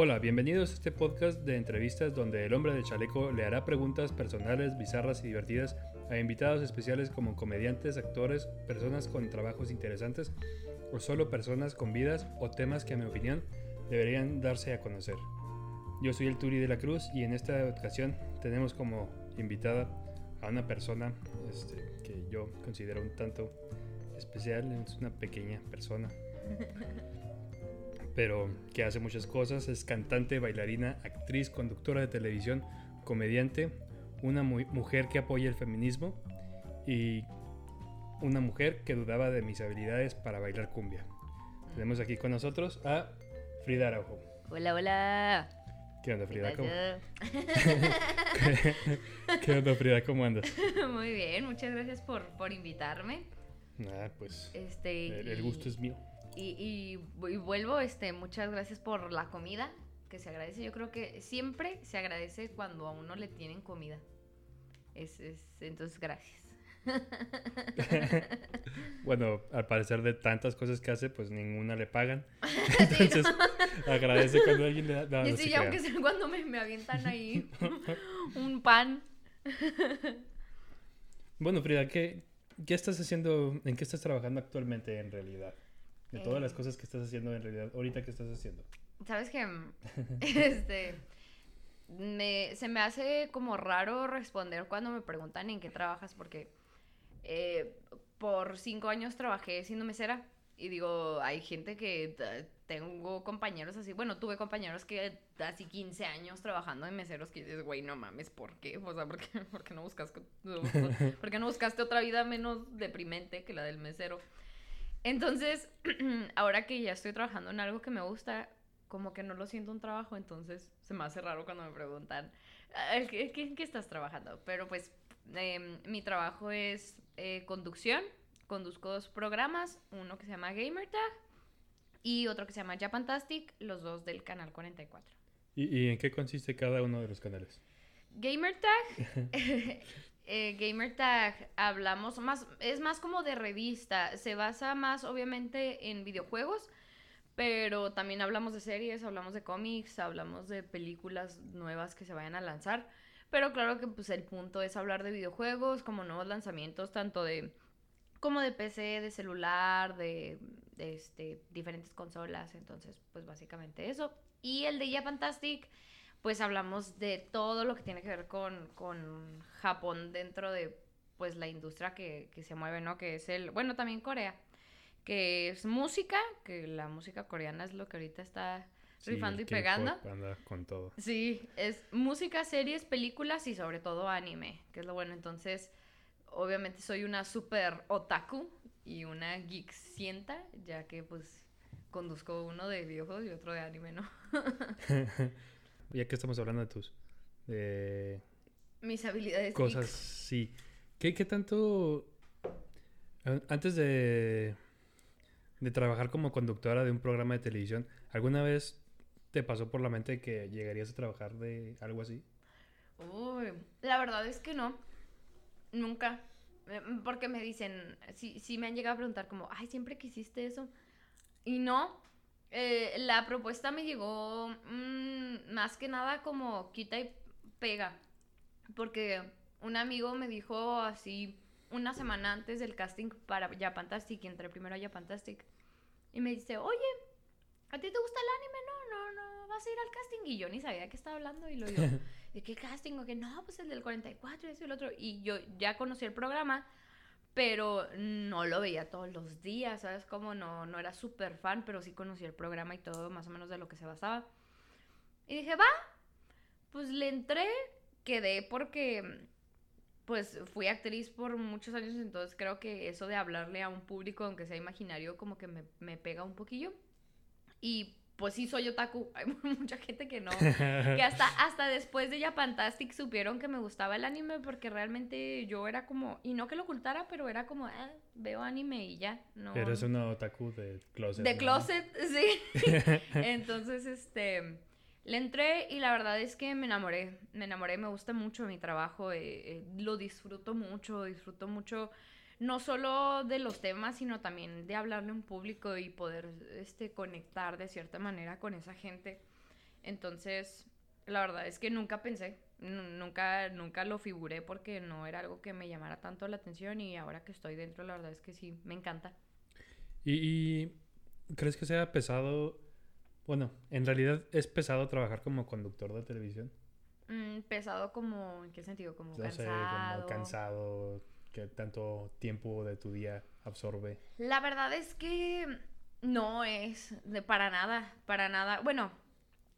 Hola, bienvenidos a este podcast de entrevistas donde el hombre de chaleco le hará preguntas personales, bizarras y divertidas a invitados especiales como comediantes, actores, personas con trabajos interesantes o solo personas con vidas o temas que a mi opinión deberían darse a conocer. Yo soy el Turi de la Cruz y en esta ocasión tenemos como invitada a una persona este, que yo considero un tanto especial, es una pequeña persona. pero que hace muchas cosas. Es cantante, bailarina, actriz, conductora de televisión, comediante, una mujer que apoya el feminismo y una mujer que dudaba de mis habilidades para bailar cumbia. Tenemos aquí con nosotros a Frida Araujo. Hola, hola. ¿Qué onda, Frida? ¿Cómo? ¿Qué onda, Frida? ¿Cómo andas? Muy bien, muchas gracias por, por invitarme. Nada, pues este, el gusto es mío. Y, vuelvo, este, muchas gracias por la comida, que se agradece. Yo creo que siempre se agradece cuando a uno le tienen comida. Es, entonces, gracias. bueno, al parecer de tantas cosas que hace, pues ninguna le pagan. Entonces, agradece cuando alguien le da. y sí, aunque sea cuando me, me avientan ahí un pan. bueno, Frida, ¿qué, ¿qué estás haciendo? ¿En qué estás trabajando actualmente en realidad? De todas las eh. cosas que estás haciendo en realidad, ahorita que estás haciendo. Sabes que este me, se me hace como raro responder cuando me preguntan en qué trabajas porque eh, por cinco años trabajé siendo mesera y digo, hay gente que tengo compañeros así, bueno, tuve compañeros que así 15 años trabajando en meseros que dices, güey, no mames, ¿por qué? O sea, ¿por qué, ¿por qué no, buscaste, ¿por qué no buscaste otra vida menos deprimente que la del mesero? Entonces, ahora que ya estoy trabajando en algo que me gusta, como que no lo siento un trabajo, entonces se me hace raro cuando me preguntan, ¿en qué, estás trabajando? Pero pues em, mi trabajo es eh, conducción, conduzco dos programas, uno que se llama Gamertag y otro que se llama Japantastic, los dos del canal 44. ¿Y, ¿Y, en qué consiste cada uno de los canales? Gamertag eh, Gamertag hablamos más, es más como de revista, se basa más obviamente en videojuegos, pero también hablamos de series, hablamos de cómics, hablamos de películas nuevas que se vayan a lanzar, pero claro que pues el punto es hablar de videojuegos, como nuevos lanzamientos, tanto de como de PC, de celular, de, este, diferentes consolas, entonces pues básicamente eso. Y el de Ya Fantastic pues hablamos de todo lo que tiene que ver con, con Japón dentro de pues la industria que, que, se mueve, ¿no? Que es el, bueno, también Corea, que es música, que la música coreana es lo que ahorita está rifando y pegando. con todo. Sí, es música, series, películas y sobre todo anime, que es lo bueno. Entonces, obviamente soy una super otaku y una geek sienta, ya que pues conduzco uno de videojuegos y otro de anime, ¿no? ya que estamos hablando de tus... Mis habilidades. Cosas, sí. ¿Qué, ¿Qué tanto... Antes de, de trabajar como conductora de un programa de televisión, ¿alguna vez te pasó por la mente que llegarías a trabajar de algo así? Uy, la verdad es que no. Nunca. Eh, porque me dicen, sí, sí me han llegado a preguntar como, ay, siempre quisiste eso. Y no, eh, la propuesta me llegó mm, más que nada como quita y pega. Porque un amigo me dijo así una semana antes del casting para Japantastic, y entré primero a Japantastic. Y me dice, oye, ¿a ti te gusta el anime? No, no, no, vas a ir al casting. Y yo ni sabía de qué estaba hablando. Y lo digo, ¿de qué casting? O que no, pues el del 44 y eso y el otro. Y yo ya conocí el programa pero no lo veía todos los días, ¿sabes? Como no, no era súper fan, pero sí conocía el programa y todo más o menos de lo que se basaba. Y dije, va, pues le entré, quedé porque pues fui actriz por muchos años, entonces creo que eso de hablarle a un público, aunque sea imaginario, como que me, me pega un poquillo. Y pues sí soy otaku. Hay mucha gente que no. que hasta, hasta después de Japantastic supieron que me gustaba el anime porque realmente yo era como, y no que lo ocultara, pero era como, ah, veo anime y ya. No. Eres una otaku de closet. De closet, sí. Entonces, este, le entré y la verdad es que me enamoré. Me enamoré, me gusta mucho mi trabajo, eh, eh, lo disfruto mucho, disfruto mucho no solo de los temas, sino también de hablarle a un público y poder este, conectar de cierta manera con esa gente. Entonces, la verdad es que nunca pensé, nunca, nunca lo figuré porque no era algo que me llamara tanto la atención y ahora que estoy dentro, la verdad es que sí, me encanta. ¿Y, crees que sea pesado? Bueno, en realidad es pesado trabajar como conductor de televisión. Mm, pesado como, ¿en qué sentido? Como cansado. cansado, tanto tiempo de tu día absorbe. La verdad es que no es para nada, para nada. Bueno,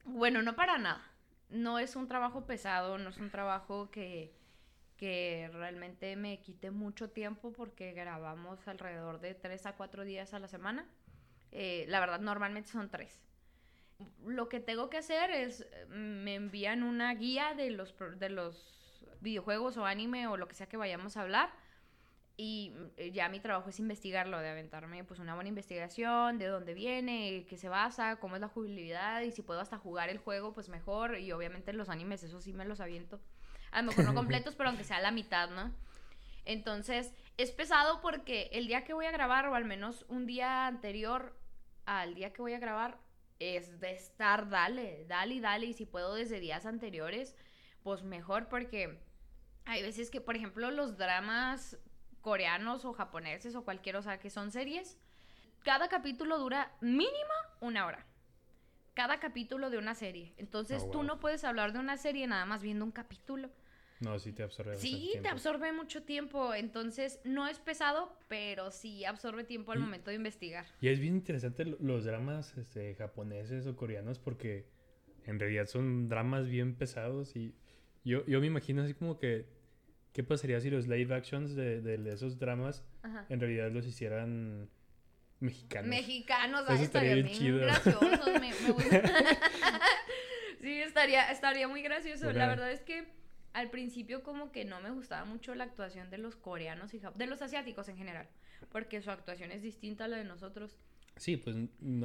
bueno, no para nada. No es un trabajo pesado, no es un trabajo que, que realmente me quite mucho tiempo porque grabamos alrededor de tres a cuatro días a la semana. Eh, la verdad, normalmente son tres. Lo que tengo que hacer es, me envían una guía de los, de los videojuegos o anime o lo que sea que vayamos a hablar y eh, ya mi trabajo es investigarlo, de aventarme pues una buena investigación, de dónde viene, qué se basa, cómo es la jugabilidad y si puedo hasta jugar el juego pues mejor y obviamente los animes eso sí me los aviento. A lo mejor no completos, pero aunque sea la mitad, ¿no? Entonces, es pesado porque el día que voy a grabar o al menos un día anterior al día que voy a grabar es de estar dale, dale y dale y si puedo desde días anteriores, pues mejor porque hay veces que, por ejemplo, los dramas coreanos o japoneses o cualquier, o sea, que son series, cada capítulo dura mínimo una hora. Cada capítulo de una serie. Entonces oh, tú no puedes hablar de una serie nada más viendo un capítulo. No, sí te absorbe. Sí, te absorbe mucho tiempo. Entonces no es pesado, pero sí absorbe tiempo al momento de investigar. Y es bien interesante los dramas este, japoneses o coreanos porque en realidad son dramas bien pesados y yo, yo me imagino así como que ¿Qué pasaría si los live actions de, de esos dramas en realidad los hicieran mexicanos? Mexicanos, Eso estaría, bien chido. graciosos. me, sí, estaría, estaría muy gracioso. La verdad es que al principio como que no me gustaba mucho la actuación de los coreanos y de los asiáticos en general, porque su actuación es distinta a la de nosotros. Sí, pues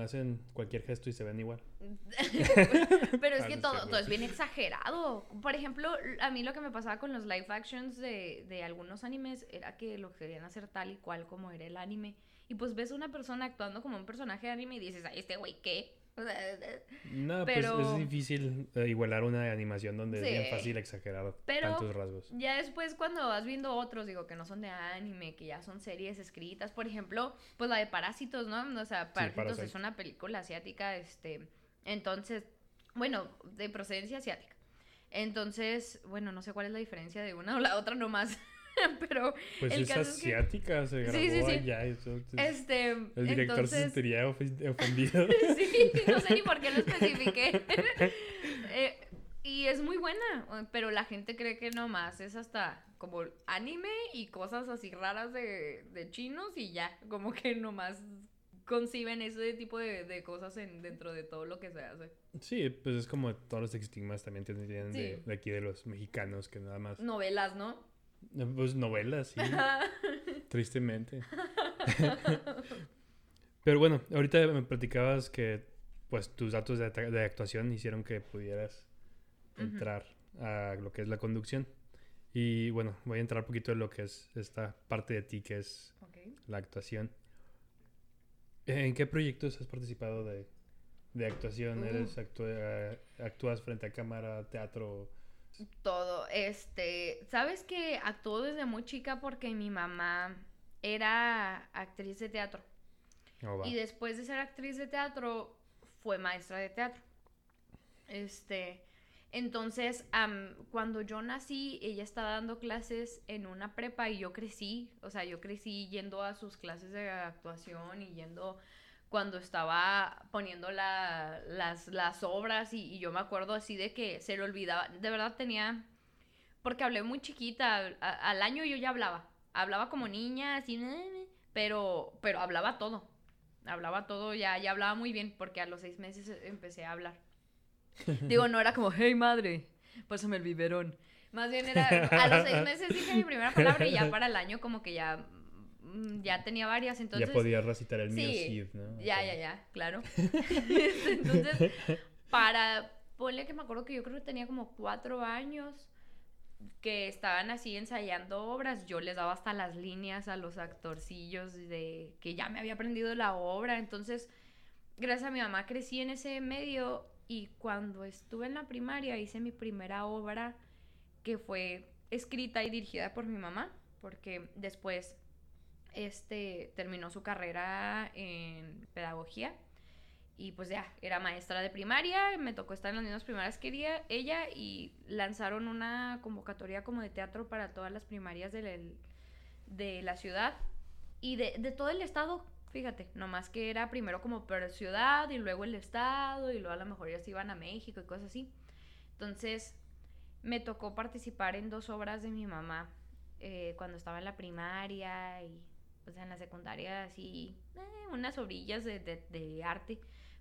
hacen cualquier gesto y se ven igual. Pero es que todo, todo es bien exagerado. Por ejemplo, a mí lo que me pasaba con los live actions de, de algunos animes era que lo querían hacer tal y cual como era el anime. Y pues ves a una persona actuando como un personaje de anime y dices, ay, este güey, ¿qué? No, pues es difícil eh, igualar una animación donde es bien fácil exagerar tantos rasgos. Ya después cuando vas viendo otros, digo, que no son de anime, que ya son series escritas, por ejemplo, pues la de Parásitos, ¿no? O sea, Parásitos es una película asiática, este, entonces, bueno, de procedencia asiática. Entonces, bueno, no sé cuál es la diferencia de una o la otra nomás. pero pues el es asiática, se grabó sí, sí, sí. allá. Eso, este, el director se sentiría ofendido. sí, no sé ni por qué lo especifiqué. eh, y es muy buena, pero la gente cree que nomás es hasta como anime y cosas así raras de, de chinos y ya, como que nomás conciben ese tipo de, de cosas en, dentro de todo lo que se hace. Sí, pues es como todos los estigmas también tienen de, de, aquí de los mexicanos que nada más. Novelas, ¿no? Pues novelas, sí. Tristemente. Pero bueno, ahorita me platicabas que pues tus datos de, de actuación hicieron que pudieras entrar a lo que es la conducción. Y bueno, voy a entrar un poquito en lo que es esta parte de ti que es la actuación. ¿En qué proyectos has participado de, de actuación? ¿Eres uh. actúas frente a cámara, teatro? Todo. Este, ¿sabes que actuó desde muy chica porque mi mamá era actriz de teatro? Oh, y después de ser actriz de teatro, fue maestra de teatro. Este, entonces, cuando yo nací, ella estaba dando clases en una prepa y yo crecí, o sea, yo crecí yendo a sus clases de actuación y yendo cuando estaba poniendo las, las, obras y, yo me acuerdo así de que se le olvidaba, de verdad tenía, porque hablé muy chiquita, al año yo ya hablaba, hablaba como niña, así, pero, pero hablaba todo, hablaba todo, ya, ya hablaba muy bien, porque a los seis meses empecé a hablar. Digo, no era como, hey madre, pásame el biberón. Más bien era, a los seis meses dije mi primera palabra y ya para el año como que ya ya tenía varias, entonces... Ya podía recitar el sí, ¿no? Ya, ya, ya, claro. entonces, para... Ponle que me acuerdo que yo creo que tenía como cuatro años que estaban así ensayando obras, yo les daba hasta las líneas a los actorcillos de que ya me había aprendido la obra, entonces gracias a mi mamá crecí en ese medio y cuando estuve en la primaria hice mi primera obra que fue escrita y dirigida por mi mamá, porque después este, terminó su carrera en pedagogía y pues ya, era maestra de primaria, me tocó estar en las mismas primarias que ella y lanzaron una convocatoria como de teatro para todas las primarias de, de la ciudad y de, de, todo el estado, fíjate, nomás que era primero como por ciudad y luego el estado y luego a lo mejor se iban a México y cosas así. Entonces me tocó participar en dos obras de mi mamá eh, cuando estaba en la primaria y pues en la secundaria así, eh, unas obrillas de, de, arte.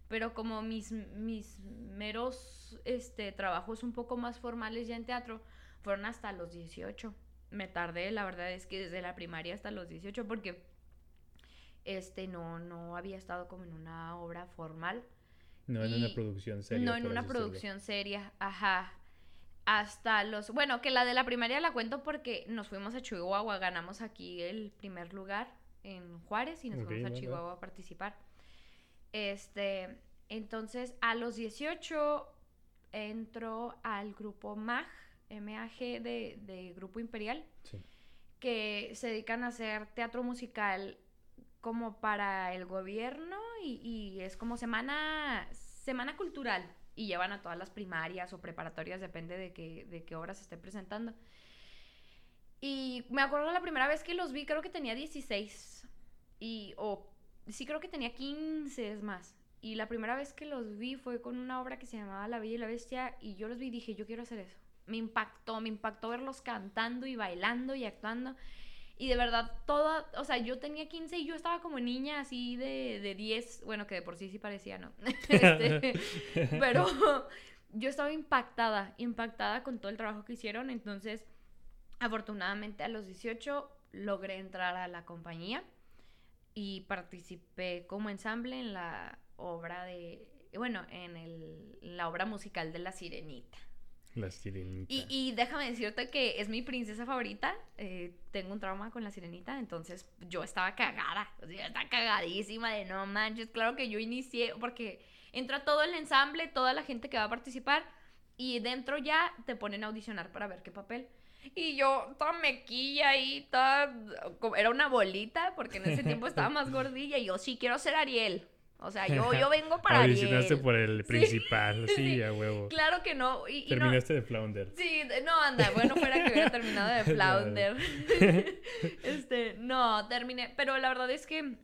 Pero como mis, mis meros este, trabajos un poco más formales ya en teatro fueron hasta los 18. Me tardé, la verdad es que desde la primaria hasta los 18 porque este no, no había estado como en una obra formal. No en una producción seria. No en una producción seria, ajá hasta los... Bueno, que la de la primaria la cuento porque nos fuimos a Chihuahua, ganamos aquí el primer lugar en Juárez y nos fuimos a Chihuahua a participar. Este, entonces a los 18 entró al grupo MAG, MAG de, de Grupo Imperial, que se dedican a hacer teatro musical como para el gobierno y, y es como semana, semana cultural y llevan a todas las primarias o preparatorias, depende de qué, de qué hora se esté presentando. Y me acuerdo la primera vez que los vi, creo que tenía 16. Y, o sí, creo que tenía 15 es más. Y la primera vez que los vi fue con una obra que se llamaba La Bella y la Bestia. Y yo los vi y dije, yo quiero hacer eso. Me impactó, me impactó verlos cantando y bailando y actuando. Y de verdad, toda, o sea, yo tenía 15 y yo estaba como niña así de, de 10, bueno, que de por sí sí parecía, ¿no? Este, pero yo estaba impactada, impactada con todo el trabajo que hicieron. Entonces, afortunadamente a los 18 logré entrar a la compañía y participé como ensamble en la obra de, bueno, en el, la obra musical de La Sirenita. La sirenita. Y, y, déjame decirte que es mi princesa favorita. Eh, tengo un trauma con la sirenita, entonces yo estaba cagada. O sea, estaba cagadísima de no manches. Claro que yo inicié, porque entra todo el ensamble, toda la gente que va a participar, y dentro ya te ponen a audicionar para ver qué papel. Y yo, toda mequilla ahí, toda. Era una bolita, porque en ese tiempo estaba más gordilla, y yo sí quiero ser Ariel. O sea, yo, yo vengo para Audicionaste por el principal, sí, a huevo. Claro que no. Y, Terminaste de Flounder. Sí, no, anda, bueno, fuera que hubiera terminado de Flounder. este, no, terminé. Pero la verdad es que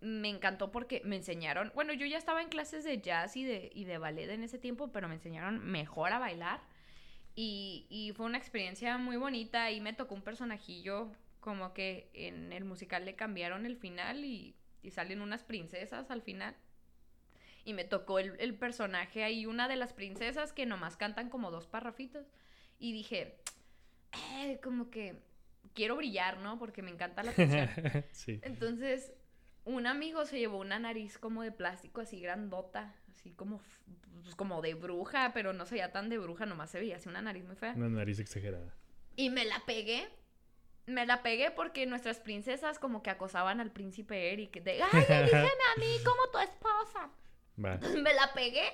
me encantó porque me enseñaron. Bueno, yo ya estaba en clases de jazz y de, y de ballet en ese tiempo, pero me enseñaron mejor a bailar. Y, y fue una experiencia muy bonita. Y me tocó un personajillo como que en el musical le cambiaron el final y y salen unas princesas al final. Y me tocó el, personaje ahí, una de las princesas que nomás cantan como dos parrafitos. Y dije, eh, como que quiero brillar, ¿no? Porque me encanta la atención. sí. Entonces, un amigo se llevó una nariz como de plástico así grandota, así como, pues, como de bruja, pero no se veía tan de bruja, nomás se veía así una nariz muy fea. Una nariz exagerada. Y me la pegué me la pegué porque nuestras princesas como que acosaban al príncipe Eric de, ay, dígame a mí como tu esposa. Me la pegué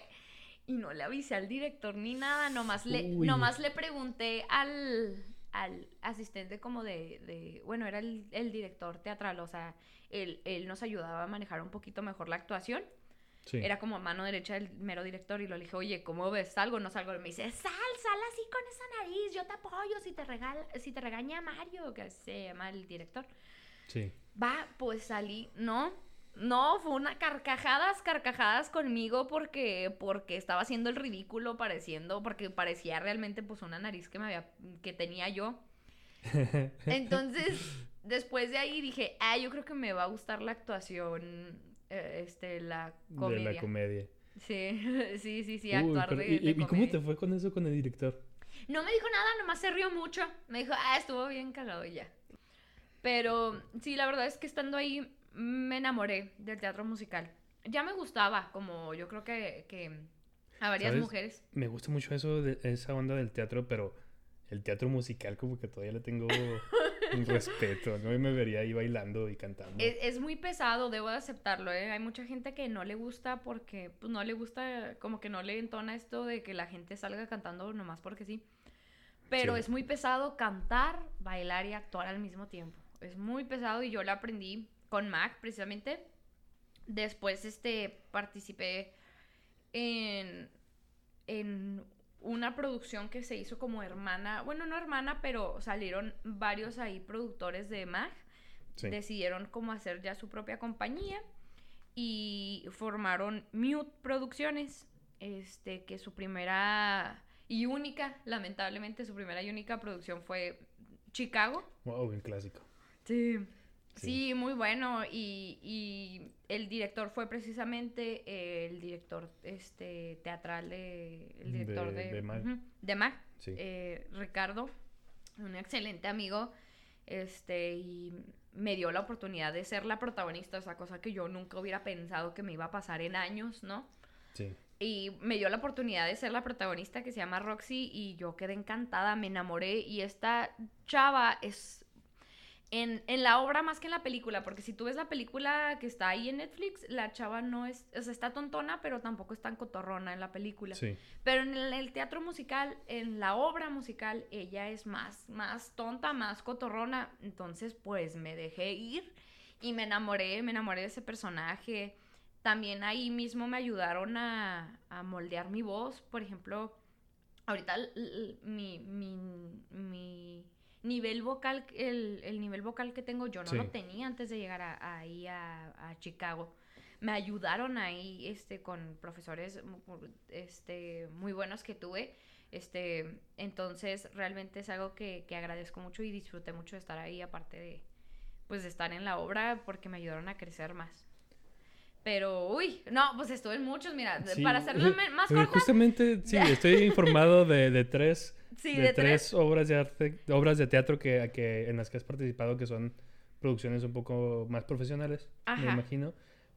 y no le avisé al director ni nada, nomás le, nomás le pregunté al, al asistente como de, de bueno, era el, el, director teatral, o sea, él, él nos ayudaba a manejar un poquito mejor la Era como mano derecha del mero director y lo dije, oye, ¿cómo ves? ¿Salgo no salgo? Y me dice, sal, sal así con esa nariz, yo te apoyo si te, regala, si te regaña Mario, que se llama el director. Sí. Va, pues salí, no, no, fue una carcajadas, carcajadas conmigo porque, porque estaba haciendo el ridículo pareciendo, porque parecía realmente pues una nariz que me había, que tenía yo. Entonces, después de ahí dije, ah, yo creo que me va a gustar la actuación eh, este, la comedia. De la comedia. Sí, sí, sí, sí, actuar de, ¿y, ¿Y cómo te fue con eso con el director? No me dijo nada, nomás se rió mucho. Me dijo, ah, estuvo bien cagado y ya. Pero sí, la verdad es que estando ahí me enamoré del teatro musical. Ya me gustaba, como yo creo que, que a varias mujeres. Me gusta mucho eso, de, esa onda del teatro, pero el teatro musical como que todavía le tengo Un respeto, ¿no? Y me vería ahí bailando y cantando. Es, es muy pesado, debo de aceptarlo, ¿eh? Hay mucha gente que no le gusta porque, pues, no le gusta, como que no le entona esto de que la gente salga cantando nomás porque sí. Pero Sí. es muy pesado cantar, bailar y actuar al mismo tiempo. Es muy pesado y yo lo aprendí con Mac, precisamente. Después, este, participé en, en una producción que se hizo como hermana, bueno, no hermana, pero salieron varios ahí productores de Mag. Sí. Decidieron como hacer ya su propia compañía y formaron Mute Producciones, este, que su primera y única, lamentablemente su primera y única producción fue Chicago. Wow, un clásico. Sí. Sí. Sí, muy bueno. Y, y el director fue precisamente el director este, teatral de. El director De- de, de Mag. Ujú, de Mag, Sí. eh, Ricardo, un excelente amigo. Este, y me dio la oportunidad de ser la protagonista, esa cosa que yo nunca hubiera pensado que me iba a pasar en años, ¿no? Sí. Y me dio la oportunidad de ser la protagonista que se llama Roxy y yo quedé encantada, me enamoré y esta chava es en, en la obra más que en la película, porque si tú ves la película que está ahí en Netflix, la chava no es, o sea, está tontona, pero tampoco es tan cotorrona en la película. Sí. Pero en el, el teatro musical, en la obra musical, ella es más, más tonta, más cotorrona. Entonces, pues me dejé ir y me enamoré, me enamoré de ese personaje. También ahí mismo me ayudaron a, a moldear mi voz. Por ejemplo, ahorita mi, mi, mi nivel vocal, el, el nivel vocal que tengo, yo no Sí. lo tenía antes de llegar a- ahí a, a Chicago. Me ayudaron ahí este con profesores este muy buenos que tuve. Este entonces realmente es algo que, que agradezco mucho y disfruté mucho de estar ahí aparte de pues de estar en la obra porque me ayudaron a crecer más pero uy no pues estuve en muchos mira Sí. para hacerlo me- más Eh, corta Justamente, sí, estoy informado de, de tres, sí de, de, tres, tres obras de arte, obras de teatro que, que, en las que has participado que son producciones un poco más profesionales, me Ajá. imagino.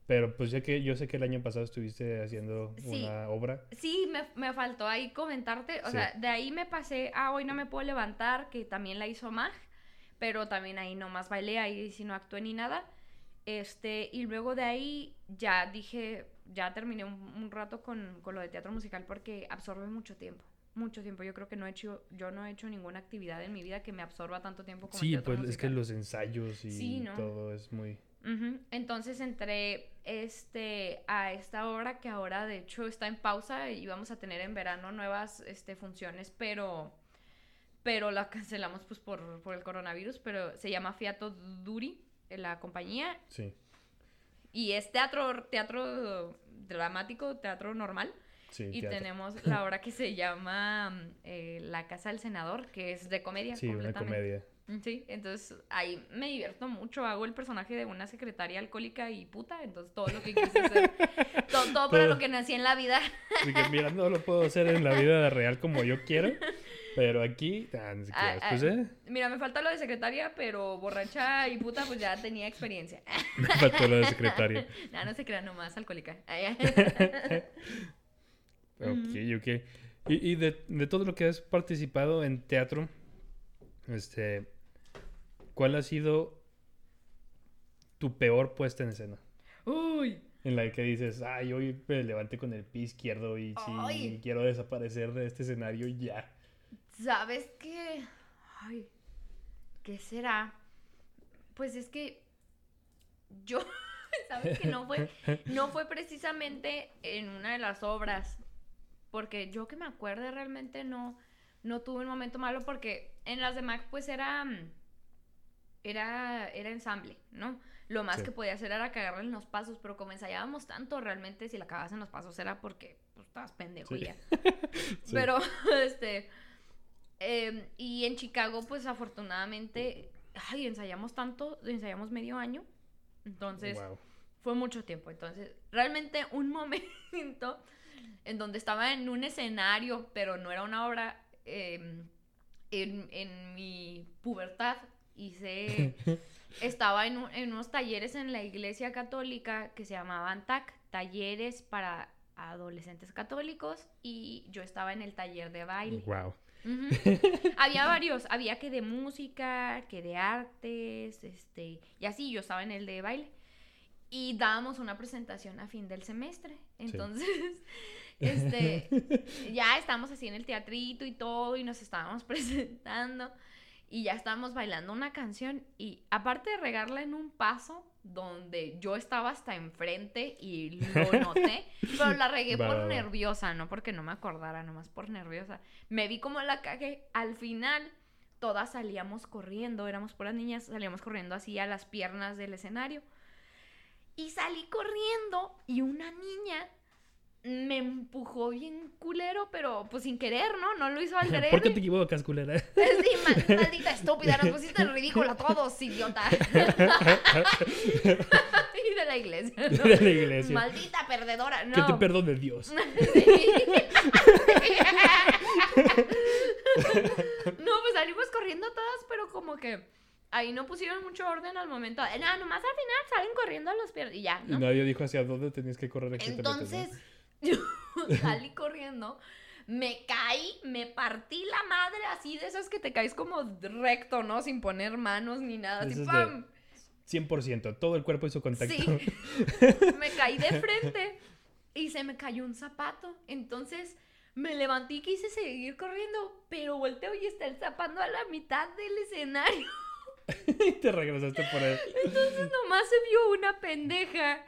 Pero pues ya que yo sé que el año pasado estuviste haciendo Sí. una obra. Sí, me, me faltó ahí comentarte. O sea, de ahí me pasé a Hoy no me puedo levantar, que también la hizo Mag, pero también ahí nomás bailé, ahí sí no actué ni nada. Este, y luego de ahí ya dije, ya terminé un, un rato con, con lo de teatro musical porque absorbe mucho tiempo. Mucho tiempo. Yo creo que no he hecho, yo no he hecho ninguna actividad en mi vida que me absorba tanto tiempo como Sí, pues es que los ensayos y Sí, ¿no? todo es muy... Entonces entré este, a esta obra que ahora de hecho está en pausa y vamos a tener en verano nuevas este, funciones, pero, pero la cancelamos pues por, por el coronavirus, pero se llama Fiato Duri, la compañía, Sí, y es teatro, teatro dramático, teatro normal. sí. Y teatro. tenemos la obra que se llama eh, La Casa del Senador, que es de comedia. Sí, una comedia. Mm, Sí, entonces ahí me divierto mucho. Hago el personaje de una secretaria alcohólica y puta, entonces todo lo que quise hacer, todo, todo para lo que nací en la vida. Así que mira, no lo puedo hacer en la vida real como yo quiero, pero aquí, ni siquiera, Ah, pues, ah, eh, Mira, me falta lo de secretaria, pero borracha y puta, pues ya tenía experiencia. me faltó lo de secretaria. no, no se crean nomás alcohólica. Ok, ok. Y, y de, de todo lo que has participado en teatro, este, ¿cuál ha sido tu peor puesta en escena? Uy, En la que dices, ay, hoy me levanté con el pie izquierdo y sí, quiero desaparecer de este escenario y ya. ¿Sabes qué? Ay, ¿qué será? Pues es que yo, ¿sabes que no fue? No fue precisamente en una de las obras, porque yo que me acuerde realmente no, no tuve un momento malo, porque en las de Mac pues era, era, era ensamble, ¿no? Lo más Sí. que podía hacer era cagarle en los pasos, pero como ensayábamos tanto, realmente si la cagabas en los pasos era porque pues, estabas pendejo Sí. ya. Sí. Pero, este, em, y en Chicago pues afortunadamente, ay, ensayamos tanto, ensayamos medio año, entonces Wow. fue mucho tiempo. Entonces, realmente un momento en donde estaba en un escenario, pero no era una obra, em, en, en mi pubertad hice, estaba en, un- en unos talleres en la iglesia católica que se llamaban TAC, talleres para adolescentes católicos, y yo estaba en el taller de baile. Wow. Había varios, había que de música, que de artes, este, y así, yo estaba en el de baile. Y dábamos una presentación a fin del semestre. Entonces, este, ya estábamos así en el teatrito y todo, y nos estábamos presentando, y ya estábamos bailando una canción, y aparte de regarla en un paso, donde yo estaba hasta enfrente y lo noté, pero la regué por nerviosa, no porque no me acordara, nomás por nerviosa. Me vi como la cagué. Al final, todas salíamos corriendo, éramos puras niñas, salíamos corriendo así a las piernas del escenario. Y salí corriendo y una niña me empujó bien culero, pero pues sin querer, ¿no? No lo hizo al ¿Por qué te equivocas, culera? Sí, ma- maldita estúpida, nos pusiste ridículo a todos, idiota. y de la iglesia. ¿no? De la iglesia. Maldita perdedora, no. Que te perdone Dios. no, pues salimos corriendo todas, pero como que ahí no pusieron mucho orden al momento. Eh, No, nomás al final salen corriendo a los pies y ya, Y ¿no? nadie dijo hacia dónde tenías que correr. ¿no? Yo salí corriendo, me caí, me partí la madre así de esas que te caes como recto, ¿no? Sin poner manos ni nada. Así, ¡pam! 100%, todo el cuerpo hizo contacto. Sí. me caí de frente y se me cayó un zapato. Entonces me levanté y quise seguir corriendo, pero volteo y está el zapato a la mitad del escenario. y te regresaste por él. Entonces nomás se vio una pendeja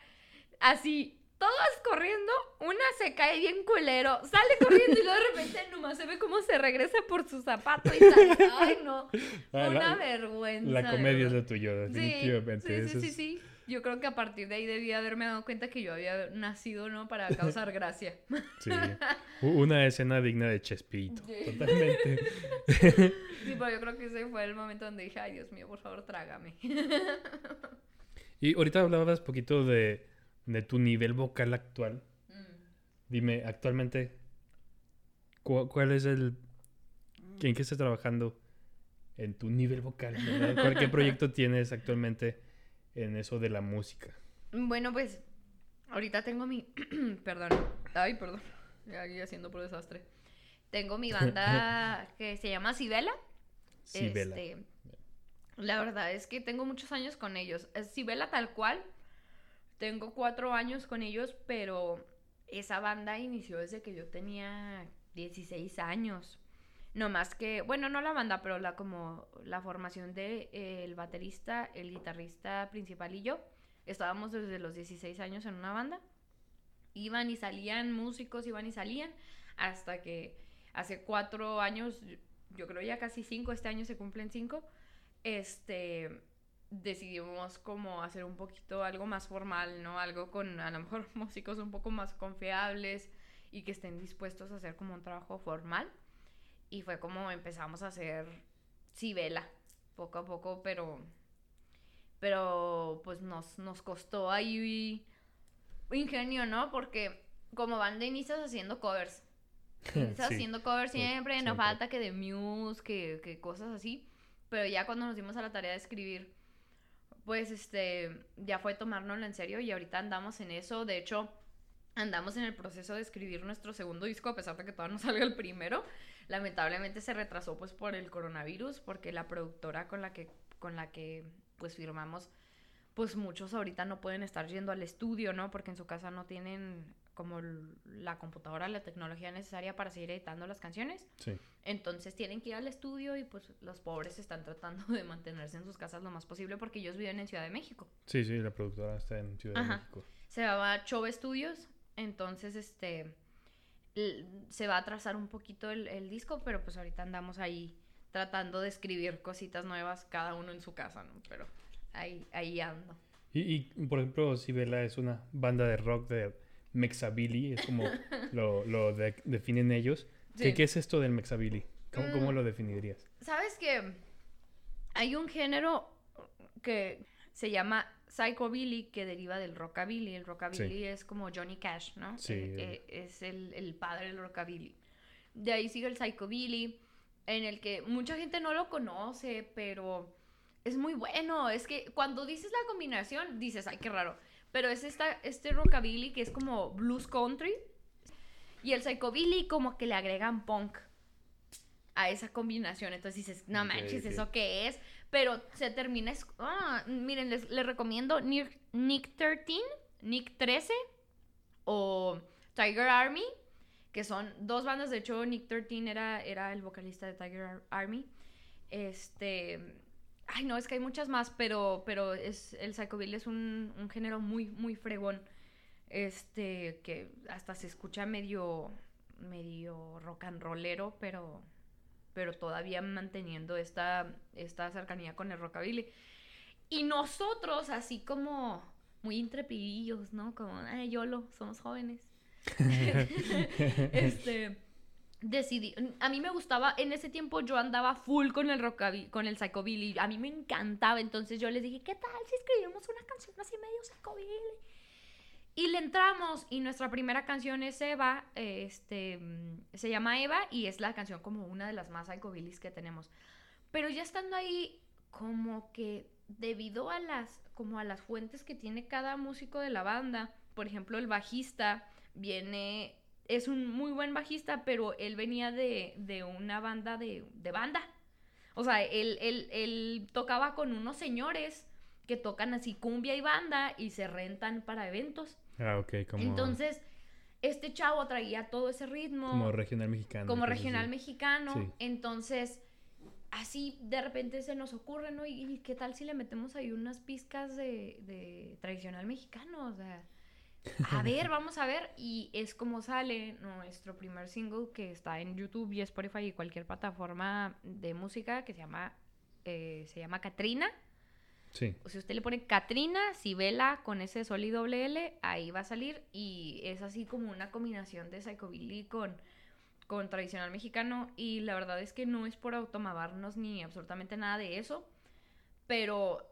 así. Todas corriendo, una se cae bien culero, sale corriendo y luego de repente nomás se ve cómo se regresa por su zapato y sale. Ay, no. Ah, una la- vergüenza. La comedia es lo tuyo, Sí, definitivamente. Sí, sí, sí, es- sí. Yo creo que a partir de ahí debía haberme dado cuenta que yo había nacido, ¿no? Para causar gracia. sí. Una escena digna de Chespirito. Sí. Totalmente. Sí, pero yo creo que ese fue el momento donde dije, ay, Dios mío, por favor, trágame. Y ahorita hablabas poquito de, de tu nivel vocal actual. Mm. Dime, actualmente, cu- ¿cuál es el... ¿En qué estás trabajando en tu nivel vocal? ¿Cuál- ¿Qué proyecto tienes actualmente en eso de la música? Bueno, pues, ahorita tengo mi... perdón. Ay, perdón. Ya aquí haciendo por desastre. Tengo mi banda que se llama Sibela. Sí, Vela. Este, la verdad es que tengo muchos años con ellos. Sibela tal cual. Tengo cuatro años con ellos, pero esa banda inició desde que yo tenía 16 años. No más que, bueno, no la banda, pero la como la formación de eh, baterista, el guitarrista principal y yo. Estábamos desde los 16 años en una banda. Iban y salían músicos, iban y salían, hasta que hace cuatro años, yo creo ya casi cinco, este año se cumplen cinco, este, decidimos como hacer un poquito algo más formal, ¿no? Algo con a lo mejor músicos un poco más confiables y que estén dispuestos a hacer como un trabajo formal. Y fue como empezamos a hacer Sibela, poco a poco, pero, pero pues nos, nos costó ahí ingenio, ¿no? Porque como banda inicias haciendo covers. Inicias Sí. haciendo covers Sí, siempre, no siempre. falta que de Muse, que, que cosas así. Pero ya cuando nos dimos a la tarea de escribir, pues este, ya fue tomárnoslo en serio y ahorita andamos en eso. De hecho, andamos en el proceso de escribir nuestro segundo disco, a pesar de que todavía no salga el primero. Lamentablemente se retrasó pues por el coronavirus, porque la productora con la que, con la que pues firmamos, pues muchos ahorita no pueden estar yendo al estudio, ¿no? Porque en su casa no tienen como la computadora, la tecnología necesaria para seguir editando las canciones. Sí. Entonces tienen que ir al estudio y pues los pobres están tratando de mantenerse en sus casas lo más posible porque ellos viven en Ciudad de México. Sí, sí, la productora está en Ciudad Ajá. de México. Se va a Chove Studios, entonces este se va a atrasar un poquito el, el disco, pero pues ahorita andamos ahí tratando de escribir cositas nuevas cada uno en su casa, ¿no? Pero ahí, ahí ando. Y, y, por ejemplo, Sibela es una banda de rock de Mexabilly, es como lo, lo de- definen ellos. ¿Qué, Sí. qué es esto del Mexabilly? ¿Cómo, cómo Mm. lo definirías? ¿Sabes que hay un género que se llama psychobilly que deriva del rockabilly? El rockabilly es como Johnny Cash, ¿no? Sí. Eh, eh, es el, el padre del rockabilly. De ahí sigue el psychobilly, en el que mucha gente no lo conoce, pero es muy bueno. Es que cuando dices la combinación, dices, ay, qué raro. Pero es esta, este rockabilly que es como blues country. Y el psychobilly como que le agregan punk. a esa combinación. Entonces dices, no manches. ¿eso qué es? Pero se termina... es- Ah, miren, les, les recomiendo Nick, Nick 13, Nick 13 o Tiger Army, que son dos bandas. De hecho, Nick 13 era, era el vocalista de Tiger Ar- Army. Este... Ay, no, es que hay muchas más, pero, pero es, el psychobilly es un, un género muy, muy fregón. Este, que hasta se escucha medio, medio rock and rollero, pero, pero todavía manteniendo esta, esta cercanía con el rockabilly. Y nosotros, así como muy intrepidillos, ¿no? Como, ay, YOLO, somos jóvenes. este, decidí, a mí me gustaba, en ese tiempo yo andaba full con el rockabilly, con el psychobilly, a mí me encantaba, entonces yo les dije, ¿qué tal si escribimos una canción así medio psychobilly? Y le entramos y nuestra primera canción es Eva, este, mm, se llama Eva y es la canción como una de las más psychobillies que tenemos. Pero ya estando ahí, como que debido a las, como a las fuentes que tiene cada músico de la banda, por ejemplo, el bajista viene, es un muy buen bajista, pero él venía de, de una banda de, de banda. O sea, él, él, él tocaba con unos señores que tocan así cumbia y banda y se rentan para eventos. Ah, ok, como, Entonces, este chavo traía todo ese ritmo como regional mexicano. como regional así. mexicano. Sí. Entonces, así de repente se nos ocurre, ¿no? ¿Y y qué tal si le metemos ahí unas pizcas de, de tradicional mexicano? O sea, a ver, vamos a ver. Y es como sale nuestro primer single que está en YouTube y Spotify y cualquier plataforma de música que se llama, eh, se llama Katrina. Sí. Si usted le pone Katrina, Sibela con ese sol y doble L, ahí va a salir. Y es así como una combinación de psychobilly con, con tradicional mexicano. Y la verdad es que no es por automavarnos ni absolutamente nada de eso. Pero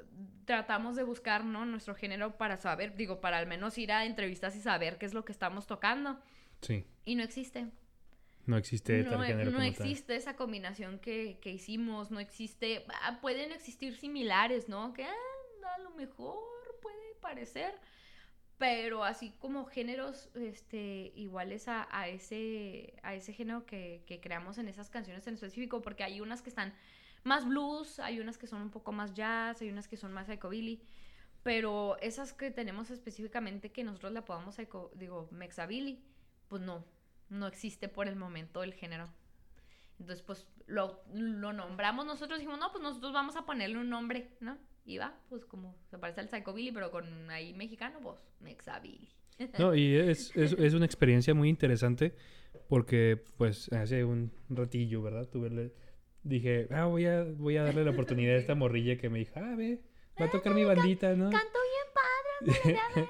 tratamos de buscar, ¿no? Nuestro género para saber, digo, para al menos ir a entrevistas y saber qué es lo que estamos tocando. Sí. Y no existe. No existe tal No, género no como tal. existe esa combinación que, que hicimos, no existe, ah, pueden existir similares, ¿no? Que ah, a lo mejor puede parecer, pero así como géneros este, iguales a, a ese, a ese género que, que creamos en esas canciones en específico, porque hay unas que están más blues, hay unas que son un poco más jazz, hay unas que son más psychobilly, pero esas que tenemos específicamente que nosotros la podamos, digo, mexabilly, pues no, no existe por el momento el género. Entonces, pues lo, lo nombramos nosotros, dijimos, no, pues nosotros vamos a ponerle un nombre, ¿no? Y va, pues como se parece al Psychobilly, pero con ahí mexicano, pues Mexabilly. No, y es, es, es una experiencia muy interesante porque, pues, hace un ratillo, ¿verdad? Tuve le- dije, ah, voy a, voy a darle la oportunidad a esta morrilla que me dijo, ah, ve, va a tocar mi bandita, ¿no? Canto bien padre,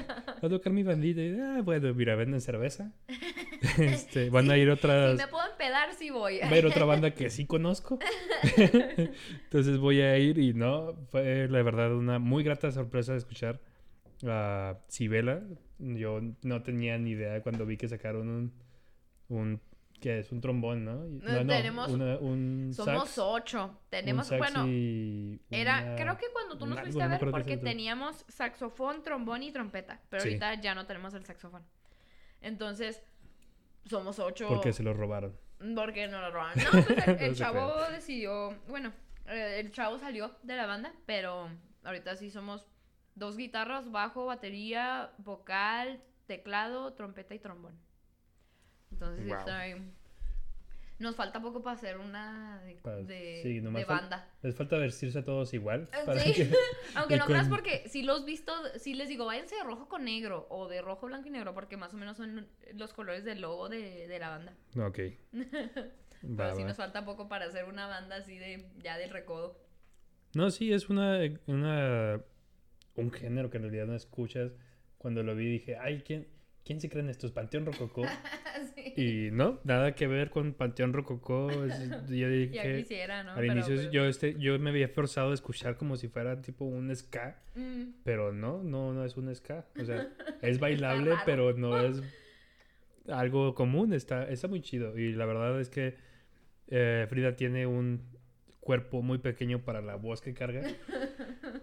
Va a tocar mi bandita. Y, ah, bueno, mira, venden cerveza. este, van a ir otras... Si me puedo empedar, sí voy. Va a ir otra banda que sí conozco. Entonces voy a ir y no, fue la verdad una muy grata sorpresa de escuchar a Sibela. Yo no tenía ni idea cuando vi que sacaron un, un que es un trombón, ¿no? No, tenemos- una- un Somos sax, ocho. Tenemos, un bueno, era, una- creo que cuando tú nos fuiste a ver, porque teníamos saxofón, trombón y trompeta. Pero Sí. ahorita ya no tenemos el saxofón. Entonces, somos ocho. Porque se lo robaron. Porque no lo roban. No, pues el, el No se chavo decidió. Bueno, eh, el chavo salió de la banda, pero ahorita sí somos dos guitarras, bajo, batería, vocal, teclado, trompeta y trombón. Entonces, Wow. estoy- nos falta poco para hacer una de, sí, banda. Les falta vestirse todos igual. Eh, para sí. que- Aunque no creas con- porque si los visto, si les digo, váyanse de rojo con negro o de rojo, blanco y negro, porque más o menos son los colores del logo de, de la banda. Ok. Pero Va, sí va. nos falta poco para hacer una banda así de ya del recodo. No, sí, es una, una un género que en realidad no escuchas. Cuando lo vi dije, ay, ¿quién, quién se creen estos? Panteón Rococó. sí. Y no, nada que ver con Panteón Rococó. yo Ya dije, quisiera, ¿no? al Pero, inicio pues, yo, este, yo me había forzado a escuchar como si fuera tipo un ska. mm, Pero no, no, no es un ska. O sea, es bailable, pero no es algo común. Está, está muy chido. Y la verdad es que eh, Frida tiene un cuerpo muy pequeño para la voz que carga.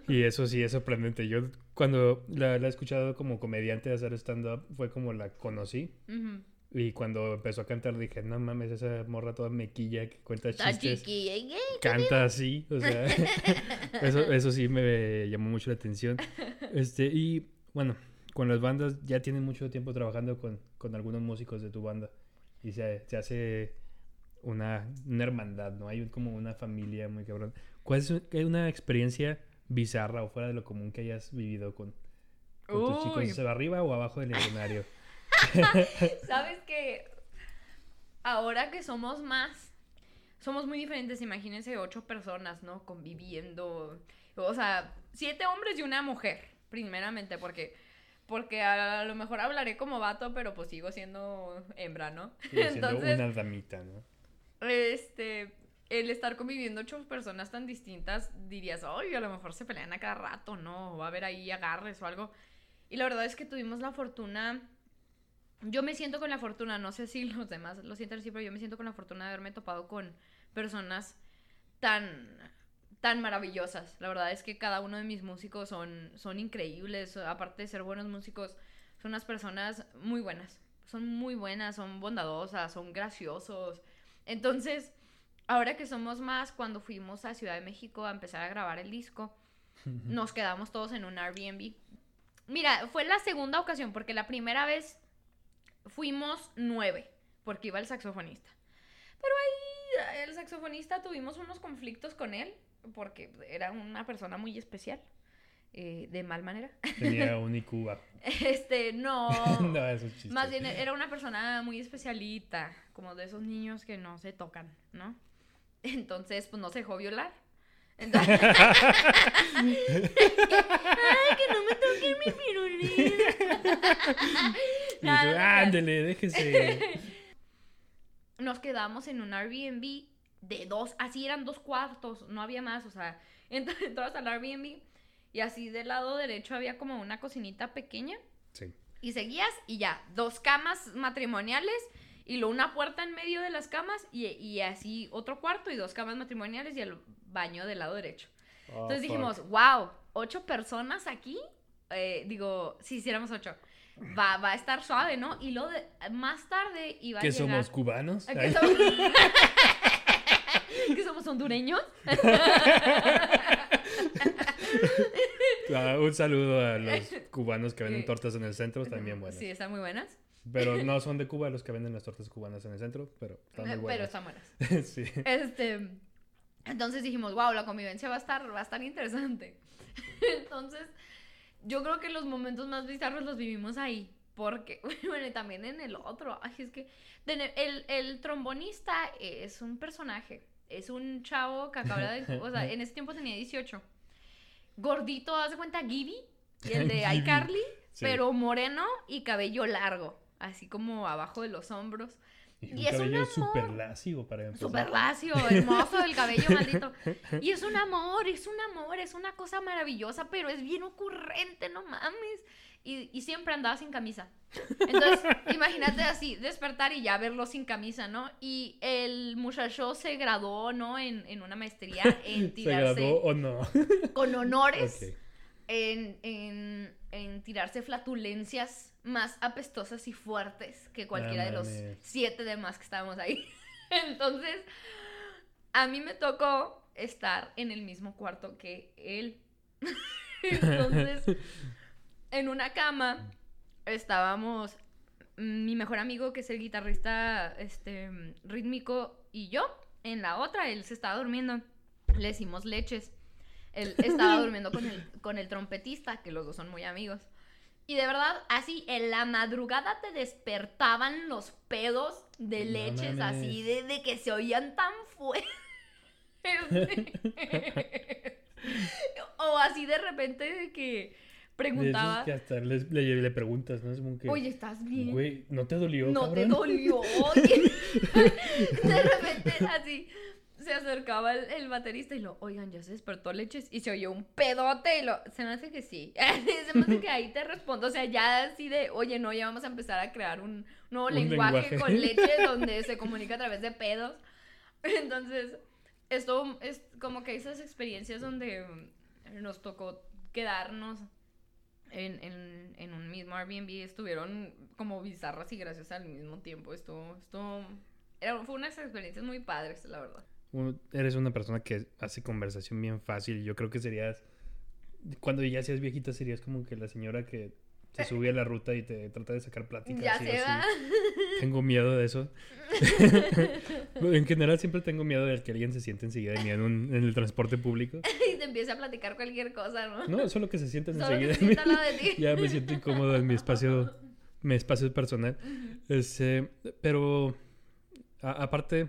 Y eso sí es sorprendente. Yo cuando la, la he escuchado como comediante hacer stand-up fue como la conocí. ujú. Y cuando empezó a cantar dije, no mames, esa morra toda mequilla que cuenta chistes. chiquilla, ¿eh? Canta así, o sea, eso, eso sí me llamó mucho la atención. Este, y bueno, con las bandas ya tienen mucho tiempo trabajando con, con algunos músicos de tu banda. Y se, se hace una, una hermandad, ¿no? Hay como una familia muy cabrón. ¿Cuál es una experiencia bizarra o fuera de lo común que hayas vivido con, con tus chicos? Uy. ¿O sea, arriba o abajo del escenario? Sabes que ahora que somos más, somos muy diferentes. Imagínense ocho personas, ¿no? Conviviendo. O sea, siete hombres y una mujer, primeramente, porque, porque a lo mejor hablaré como vato, pero pues sigo siendo hembra, ¿no? Sigue siendo Entonces, una damita, ¿no? Este, el estar conviviendo ocho personas tan distintas, dirías, ay, a lo mejor se pelean a cada rato, ¿no? Va a haber ahí agarres o algo. Y la verdad es que tuvimos la fortuna, yo me siento con la fortuna, no sé si los demás lo sienten así, pero yo me siento con la fortuna de haberme topado con personas tan tan maravillosas. La verdad es que cada uno de mis músicos son, son increíbles. Aparte de ser buenos músicos, son unas personas muy buenas. Son muy buenas, son bondadosas, son graciosos. Entonces, ahora que somos más, cuando fuimos a Ciudad de México a empezar a grabar el disco, nos quedamos todos en un Airbnb. Mira, fue la segunda ocasión, porque la primera vez fuimos nueve, porque iba el saxofonista. Pero ahí el saxofonista tuvimos unos conflictos con él, porque era una persona muy especial, eh, de mal manera. Tenía un IQ. Este, no. no, eso es chiste. Más bien era una persona muy especialita, como de esos niños que no se tocan, ¿no? Entonces, pues no se dejó violar. Entonces... Ay, que no me toquen mi pirulina. No, ándele, déjese. Nos quedamos en un Airbnb de dos, así eran dos cuartos, no había más, o sea, ent- entrabas al Airbnb y así del lado derecho había como una cocinita pequeña Sí. y seguías y ya, dos camas matrimoniales y luego una puerta en medio de las camas y, y así otro cuarto y dos camas matrimoniales y el baño del lado derecho. Oh, Entonces fuck. dijimos, wow, ocho personas aquí, Eh, digo, si hiciéramos ocho, va, va a estar suave, ¿no? Y luego de- más tarde iba a ¿Qué llegar... somos cubanos? ¿Que somos... ¿Que somos hondureños? Un saludo a los cubanos que venden tortas en el centro, están bien buenas. Sí, están muy buenas. Pero no son de Cuba los que venden las tortas cubanas en el centro, pero están muy Eh, Pero buenas. están buenas. sí. Este, entonces dijimos, wow, la convivencia va a estar, va a estar interesante. Entonces, yo creo que los momentos más bizarros los vivimos ahí. Porque, bueno, y también en el otro. Ay, es que el, el trombonista es un personaje. Es un chavo que acaba de. O sea, en ese tiempo tenía 18. Gordito, haz de cuenta, Gibby. Y el de iCarly. sí. Pero moreno y cabello largo. Así como abajo de los hombros. Y un y es un amor. súper lacio para empezar. Súper lacio, hermoso el cabello maldito. Y es un amor, es un amor, es una cosa maravillosa, pero es bien ocurrente, no mames. Y, y siempre andaba sin camisa. Entonces, imagínate así, despertar y ya verlo sin camisa, ¿no? Y el muchacho se graduó, ¿no? En, en una maestría en ¿Se tirarse graduó o no? con honores en, en, en tirarse flatulencias más apestosas y fuertes que cualquiera de los siete demás que estábamos ahí. Entonces, a mí me tocó estar en el mismo cuarto que él. Entonces, en una cama estábamos mm, mi mejor amigo, que es el guitarrista este, rítmico, y yo. En la otra, él se estaba durmiendo. Le hicimos leches. Él estaba durmiendo con el, con el trompetista, que los dos son muy amigos. Y de verdad, así en la madrugada te despertaban los pedos de leches, así de, de que se oían tan fuertes. o así de repente de que preguntaba, que hasta le, le- le preguntas, ¿no? Es como que, oye, ¿estás bien? güey, ¿no te dolió, no te dolió. oye". de repente así se acercaba el, el baterista y lo, oigan, ya se despertó leches y se oyó un pedote y lo, se me hace que sí. se me hace que ahí te respondo, o sea, ya así de, oye, no, ya vamos a empezar a crear un nuevo Un lenguaje, lenguaje. con leche donde se comunica a través de pedos. Entonces, esto es como que esas experiencias donde nos tocó quedarnos en, en, en un mismo Airbnb estuvieron como bizarras y graciosas al mismo tiempo. Esto, esto, era, fue unas experiencias muy padres, la verdad. Eres una persona que hace conversación bien fácil. Yo creo que serías, cuando ya seas viejita, serías como que la señora que se sube a la ruta y te trata de sacar plática. Ya se va. Tengo miedo de eso. en general siempre tengo miedo de que alguien se siente enseguida de mí en, un, en el transporte público. y te empiece a platicar cualquier cosa, ¿no? No, solo que se sienten enseguida. de mí. ya me siento incómodo en mi espacio, mi espacio personal. Este, pero aparte,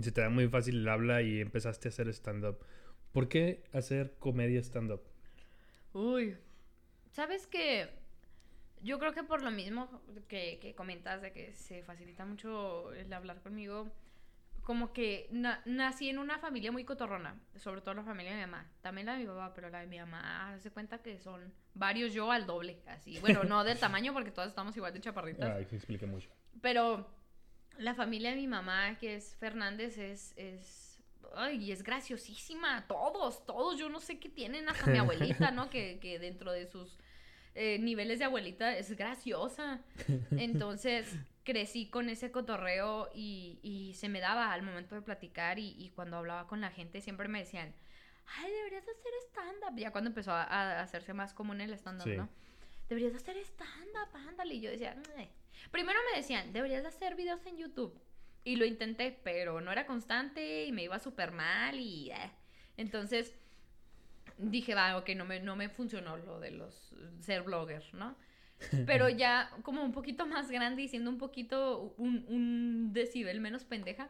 se te da muy fácil el habla y empezaste a hacer stand-up. ¿Por qué hacer comedia stand-up? Uy, sabes que yo creo que por lo mismo que, que, comentas de que se facilita mucho el hablar conmigo, como que nací en una familia muy cotorrona, sobre todo la familia de mi mamá, también la de mi papá, pero la de mi mamá, se cuenta que son varios yo al doble, así, bueno, no del tamaño porque todas estamos igual de chaparritas. Ay, se explique mucho. Pero la familia de mi mamá, que es Fernández, es, es, ay, es graciosísima, todos, todos, yo no sé qué tienen, hasta mi abuelita, ¿no? Que, que dentro de sus eh, niveles de abuelita es graciosa. Entonces crecí con ese cotorreo y, y se me daba al momento de platicar y, y, cuando hablaba con la gente siempre me decían, ay, deberías hacer stand-up. Ya cuando empezó a, hacerse más común el stand-up, ¿no? Deberías hacer stand-up, ándale. Y yo decía, primero me decían, deberías hacer videos en YouTube. Y lo intenté, pero no era constante y me iba súper mal y... Eh. Entonces dije, va, ok, no me, no me funcionó lo de los ser blogger, ¿no? Pero ya como un poquito más grande y siendo un poquito un, un decibel menos pendeja,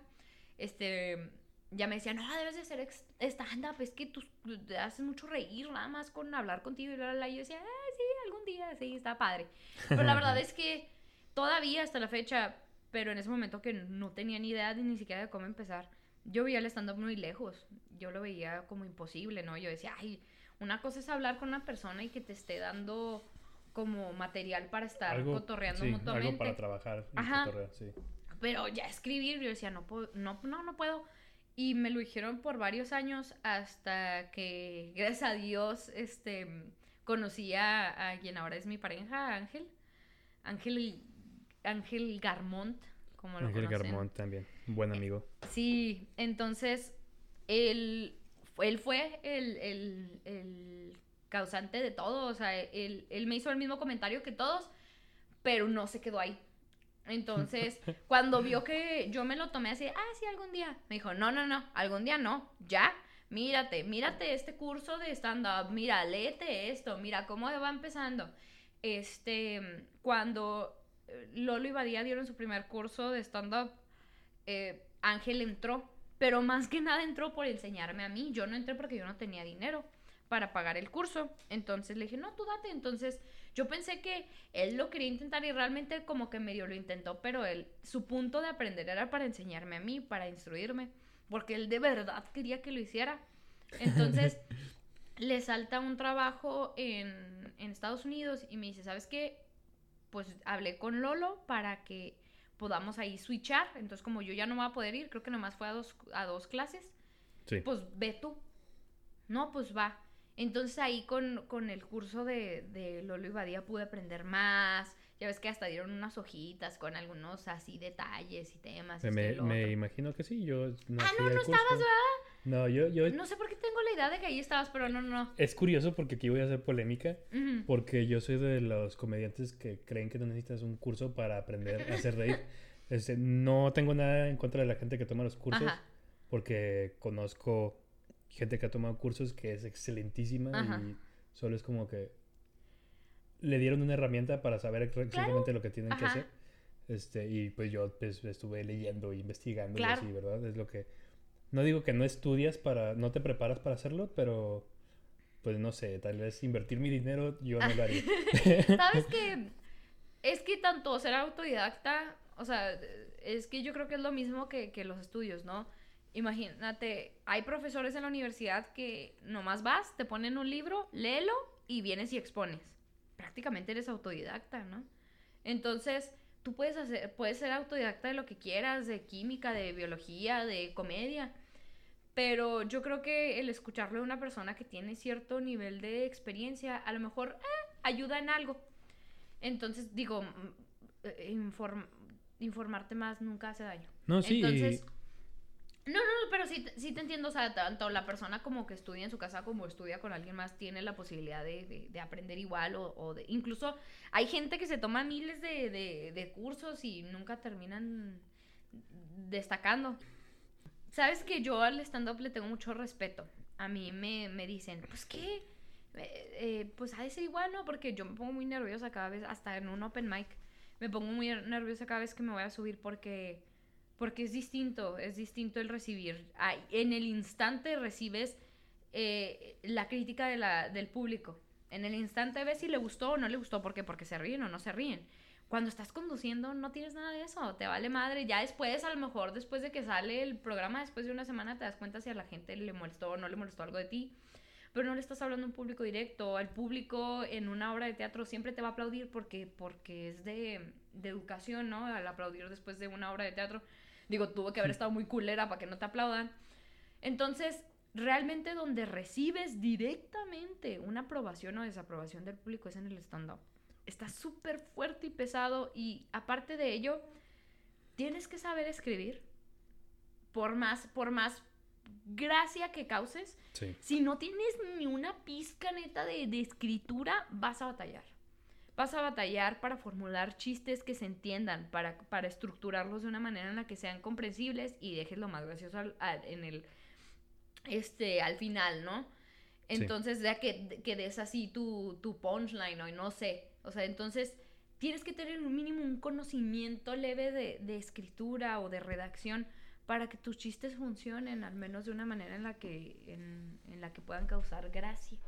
este, ya me decían, no, debes de hacer stand-up, es que tú te haces mucho reír nada más con hablar contigo y bla, bla, Y yo decía, ah, sí, algún día, sí, está padre. Pero la verdad es que todavía hasta la fecha, pero en ese momento que no tenía ni idea ni siquiera de cómo empezar, yo veía el stand-up muy lejos. Yo lo veía como imposible, ¿no? Yo decía, ay, una cosa es hablar con una persona y que te esté dando como material para estar cotorreando sí, mutuamente. Algo para trabajar. Ajá. sí. Pero ya escribir, yo decía, no puedo, no, no, no puedo. Y me lo dijeron por varios años hasta que, gracias a Dios, este, conocí a, a quien ahora es mi pareja, Ángel. Ángel, Ángel Garmont como Ángel Garmont también, buen amigo. Sí, entonces él, él fue el, causante de todo, o sea, él, él me hizo el mismo comentario que todos, pero no se quedó ahí. Entonces, cuando vio que yo me lo tomé así, ah, sí, algún día, me dijo, no, no, no, algún día no, ya, mírate, mírate este curso de stand-up, mira, léete esto, mira cómo va empezando. Este, cuando Lolo y Badía dieron su primer curso de stand-up, eh, Ángel entró, pero más que nada entró por enseñarme a mí. Yo no entré porque yo no tenía dinero para pagar el curso. Entonces le dije, no, tú date. Entonces yo pensé que él lo quería intentar y realmente como que medio lo intentó, pero él, su punto de aprender era para enseñarme a mí, para instruirme, porque él de verdad quería que lo hiciera. Entonces le salta un trabajo en, en Estados Unidos y me dice, ¿sabes qué? Pues hablé con Lolo para que podamos ahí switchar. Entonces, como yo ya no voy a poder ir, creo que nomás fue a dos, a dos clases. Sí. Pues ve tú. No, pues va. Entonces ahí con, con el curso de, de Lolo y Badía pude aprender más. Ya ves que hasta dieron unas hojitas con algunos así detalles y temas. Me, me imagino que sí, yo no Ah, no, no estabas, ¿verdad? No, yo, yo... No sé por qué tengo la idea de que ahí estabas, pero no, no. Es curioso porque aquí voy a hacer polémica, porque yo soy de los comediantes que creen que no necesitas un curso para aprender a hacer reír. Este, no tengo nada en contra de la gente que toma los cursos, porque conozco gente que ha tomado cursos que es excelentísima y solo es como que le dieron una herramienta para saber exactamente lo que tienen que hacer. Este, y pues yo pues, estuve leyendo, investigando y así, ¿verdad? Es lo que no digo que no estudias para, no te preparas para hacerlo, pero pues no sé, tal vez invertir mi dinero yo no lo haría. ¿Sabes qué? Es que tanto ser autodidacta, o sea, es que yo creo que es lo mismo que, que los estudios, ¿no? Imagínate, hay profesores en la universidad que nomás vas, te ponen un libro, léelo y vienes y expones. Prácticamente eres autodidacta, ¿no? Entonces, tú puedes, hacer, puedes ser autodidacta de lo que quieras, de química, de biología, de comedia, pero yo creo que el escucharle a una persona que tiene cierto nivel de experiencia, a lo mejor eh, ayuda en algo. Entonces, digo, eh, inform- informarte más nunca hace daño. No, sí. Entonces, no, no, pero sí, sí te entiendo, o sea, tanto la persona como que estudia en su casa como estudia con alguien más tiene la posibilidad de, de- de aprender igual o, o de... Incluso hay gente que se toma miles de, de- de cursos y nunca terminan destacando. Sabes que yo al stand-up le tengo mucho respeto. A mí me, me dicen, pues qué, Eh, eh, pues ha de igual, ¿no? Porque yo me pongo muy nerviosa cada vez, hasta en un open mic, me pongo muy nerviosa cada vez que me voy a subir porque porque es distinto, es distinto el recibir. Ay, en el instante recibes eh, la crítica de la, del público. En el instante ves si le gustó o no le gustó. ¿Por qué? Porque se ríen o no se ríen. Cuando estás conduciendo no tienes nada de eso, te vale madre. Ya después, a lo mejor después de que sale el programa, después de una semana te das cuenta si a la gente le molestó o no le molestó algo de ti. Pero no le estás hablando a un público directo. Al público en una obra de teatro siempre te va a aplaudir porque, porque es de, de educación, ¿no? Al aplaudir después de una obra de teatro. Digo, tuvo que haber estado muy culera para que no te aplaudan. Entonces, realmente donde recibes directamente una aprobación o desaprobación del público es en el stand-up. Está súper fuerte y pesado y aparte de ello, tienes que saber escribir. Por más, por más gracia que causes, Sí. si no tienes ni una pizca neta de, de escritura, vas a batallar. Vas a batallar para formular chistes que se entiendan, para, para estructurarlos de una manera en la que sean comprensibles y dejes lo más gracioso al- al- en el, este, al final, ¿no? Entonces, ya que, que des así tu, tu punchline o no sé. O sea, entonces tienes que tener un mínimo un conocimiento leve de, de escritura o de redacción para que tus chistes funcionen, al menos de una manera en la que, en, en la que puedan causar gracia.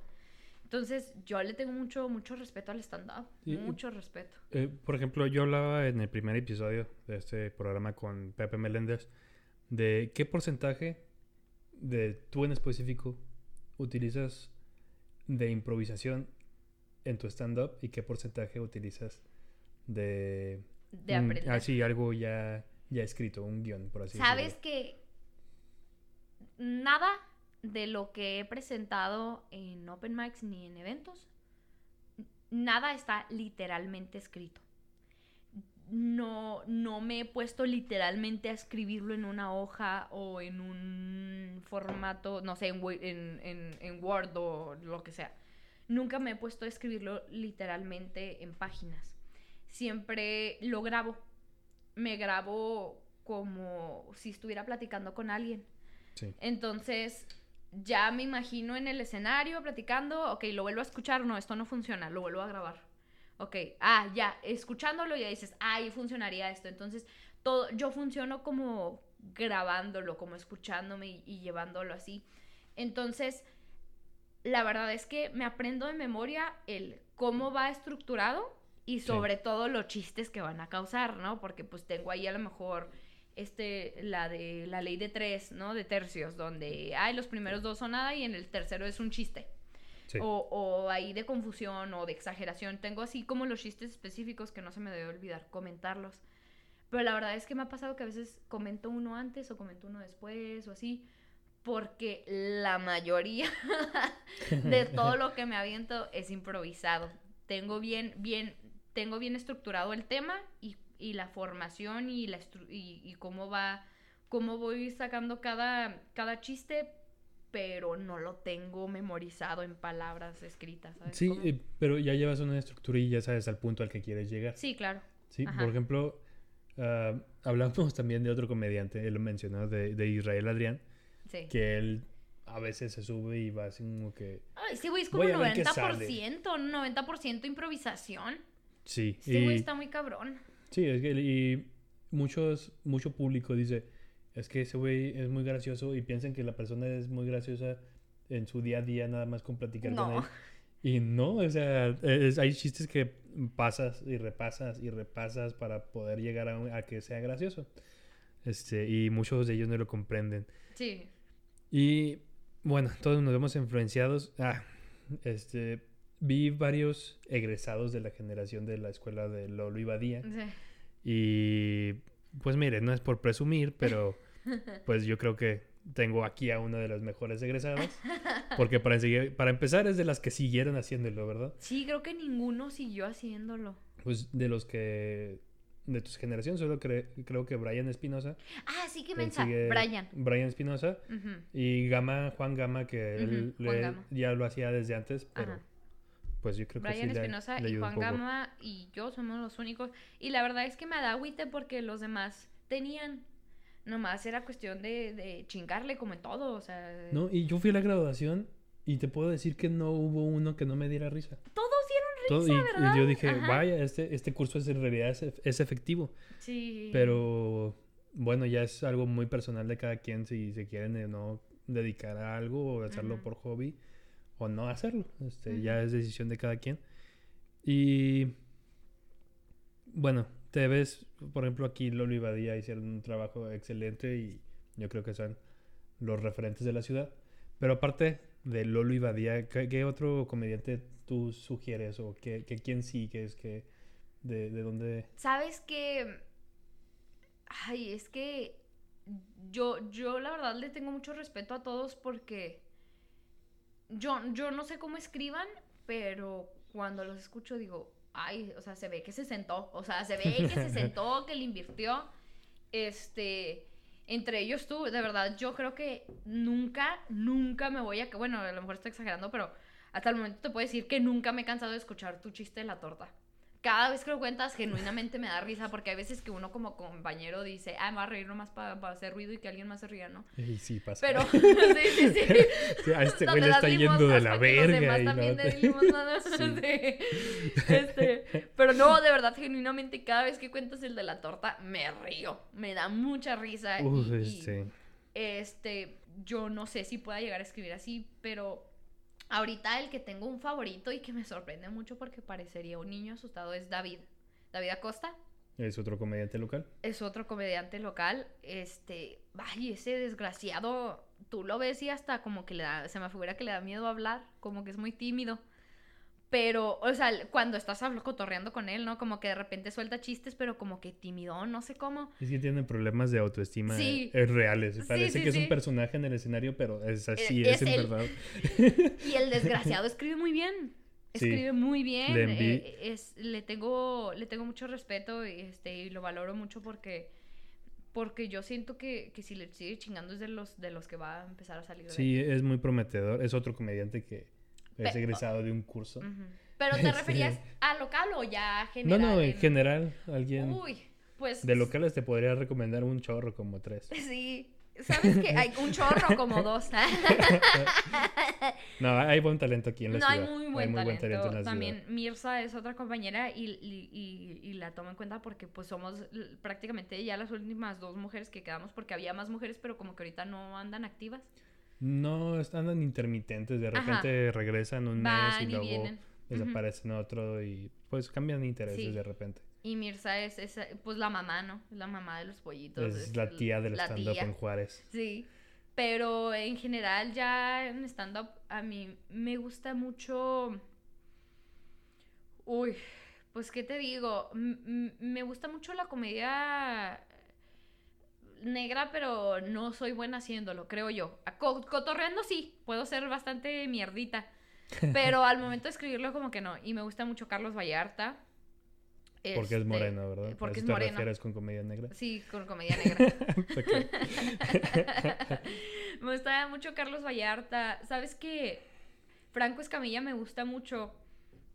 Entonces, yo le tengo mucho, mucho respeto al stand-up. Mucho respeto. Eh, por ejemplo, yo hablaba en el primer episodio de este programa con Pepe Meléndez de qué porcentaje de tú en específico utilizas de improvisación en tu stand-up y qué porcentaje utilizas de... De mm, aprender. Así, algo ya, ya escrito, un guion, por así Sabes decirlo. que nada de lo que he presentado en open mics ni en eventos, nada está literalmente escrito. No, no me he puesto literalmente a escribirlo en una hoja o en un formato, no sé, en, en- en- en Word o lo que sea. Nunca me he puesto a escribirlo literalmente en páginas. Siempre lo grabo. Me grabo como si estuviera platicando con alguien. Sí. Entonces, ya me imagino en el escenario platicando, ok, lo vuelvo a escuchar, no, esto no funciona, lo vuelvo a grabar. Ok, ah, ya, escuchándolo ya dices, ah, ahí funcionaría esto. Entonces, todo, yo funciono como grabándolo, como escuchándome y, y llevándolo así. Entonces, la verdad es que me aprendo de memoria el cómo va estructurado y Sí. sobre todo los chistes que van a causar, ¿no? Porque pues tengo ahí a lo mejor este, la de la ley de tres, ¿no? De tercios, donde, ay, los primeros dos son nada y en el tercero es un chiste. Sí. O, o ahí de confusión o de exageración. Tengo así como los chistes específicos que no se me debe olvidar comentarlos. Pero la verdad es que me ha pasado que a veces comento uno antes o comento uno después o así. Porque la mayoría de todo lo que me aviento es improvisado. Tengo bien, bien, tengo bien estructurado el tema y, y la formación y, la y, y cómo va, cómo voy sacando cada, cada chiste, pero no lo tengo memorizado en palabras escritas. ¿sabes Sí, cómo? eh, pero ya llevas una estructura y ya sabes al punto al que quieres llegar. Sí, claro. Sí, Ajá. por ejemplo, ah, hablamos también de otro comediante, él lo mencionó, de, de Israel Adrián, Sí. que él a veces se sube y va así como que... Ay, ese güey es como Voy a ver qué 90%, 90% improvisación. Sí, güey y, está muy cabrón. Sí, es que y muchos, mucho público dice, es que ese güey es muy gracioso y piensan que la persona es muy graciosa en su día a día nada más con platicar con él. Y no, o sea, es- hay chistes que pasas y repasas y repasas para poder llegar a, un- a que sea gracioso. Este, y muchos de ellos no lo comprenden. Sí. Y bueno, todos nos vemos influenciados. Ah, este, vi varios egresados de la generación de la escuela de Lolo y Badía. sí. Y pues mire, no es por presumir, pero pues yo creo que tengo aquí a una de las mejores egresadas. Porque para, para empezar es de las que siguieron haciéndolo, ¿verdad? Sí, creo que ninguno siguió haciéndolo. pues de los que de tus generaciones, solo cre- creo que Brian Espinosa. Ah, sí, que mensa. Brian. Brian Espinosa. Y Gama, Juan Gama, que él Gama. ya lo hacía desde antes, pero Ajá. Pues yo creo que Brian sí le, Espinosa le y Juan. Gama y yo somos los únicos. Y la verdad es que me da agüite porque los demás tenían. Nomás era cuestión de, de chingarle como en todo, o sea... No, y yo fui a la graduación y te puedo decir que no hubo uno que no me diera risa. Todos dieron Todo- risa, y, y ¿verdad? yo dije, Ajá. vaya, este, este curso es en realidad es, es efectivo. Sí. Pero bueno, ya es algo muy personal de cada quien si se quieren eh, no dedicar a algo o hacerlo por hobby o no hacerlo. Este. Ya es decisión de cada quien. Y bueno, te ves, por ejemplo, aquí Lolo y Badía hicieron un trabajo excelente y yo creo que son los referentes de la ciudad. Pero aparte de Lolo y Badía, ¿qué, qué otro comediante tú sugieres o qué, qué quién sigues? Que, de, ¿De dónde? ¿Sabes que Ay, es que yo, yo la verdad le tengo mucho respeto a todos porque yo, yo no sé cómo escriban, pero cuando los escucho digo, ay, o sea, se ve que se sentó, o sea, se ve que se sentó, que le invirtió, este, entre ellos tú, de verdad, yo creo que nunca, nunca me voy a, bueno, a lo mejor estoy exagerando, pero hasta el momento te puedo decir que nunca me he cansado de escuchar tu chiste de la torta. Cada vez que lo cuentas, genuinamente me da risa, porque hay veces que uno como compañero dice, ah, me va a reír nomás para hacer ruido y que alguien más se ría, ¿no? Y sí, pasa. Pero, sí, sí, sí. Sí, a este güey le está yendo de la verga. no te- Sí. sí. Este, pero no, de verdad, genuinamente, cada vez que cuentas el de la torta, me río. Me da mucha risa. Uf, y, este, este, yo no sé si pueda llegar a escribir así, pero ahorita el que tengo un favorito y que me sorprende mucho porque parecería un niño asustado es David. David Acosta es otro comediante local. es otro comediante local. Este, ay, ese desgraciado, tú lo ves y hasta como que le da, se me figura que le da miedo hablar, como que es muy tímido. Pero, o sea, cuando estás cotorreando con él, ¿no? Como que de repente suelta chistes, pero como que tímido, no sé cómo. Es que tiene problemas de autoestima Sí. eh, reales. Parece sí, que es un personaje en el escenario, pero es así, Eh, es, es en verdad. Y el desgraciado escribe muy bien. Escribe muy bien. Le eh, es, le tengo, le tengo mucho respeto y, este, y lo valoro mucho porque, porque yo siento que, que si le sigue chingando es de los, de los que va a empezar a salir. de Sí, es muy prometedor. Es otro comediante que es Pe- egresado de un curso. Pero te Sí. referías a local o ya No, general. no, en en- general, alguien Uy, pues. de locales te podría recomendar un chorro como tres. Sí. ¿Sabes que Hay un chorro como dos. No, hay buen talento aquí en la no, hay ciudad. muy buen talento. en la También ciudad. Mirza es otra compañera y, y- y- y la tomo en cuenta porque pues somos prácticamente ya las últimas dos mujeres que quedamos porque había más mujeres pero como que ahorita no andan activas. No, están intermitentes. De Ajá. repente regresan un mes y y luego vienen. Desaparecen otro y pues cambian de intereses Sí. de repente. Y Mirza es, es, pues la mamá, ¿no? Es la mamá de los pollitos. Es la tía del stand-up en Juárez. Sí, pero en general ya en stand-up a mí me gusta mucho... Uy, pues qué te digo, m- me gusta mucho la comedia negra, pero no soy buena haciéndolo, creo yo. A co- cotorreando sí, puedo ser bastante mierdita, pero al momento de escribirlo como que no. Y me gusta mucho Carlos Vallarta. Porque es Este, moreno, ¿verdad? Porque ¿A es te moreno. refieres con comedia negra? Sí, con comedia negra. Me gusta mucho Carlos Vallarta. ¿Sabes qué? Franco Escamilla me gusta mucho.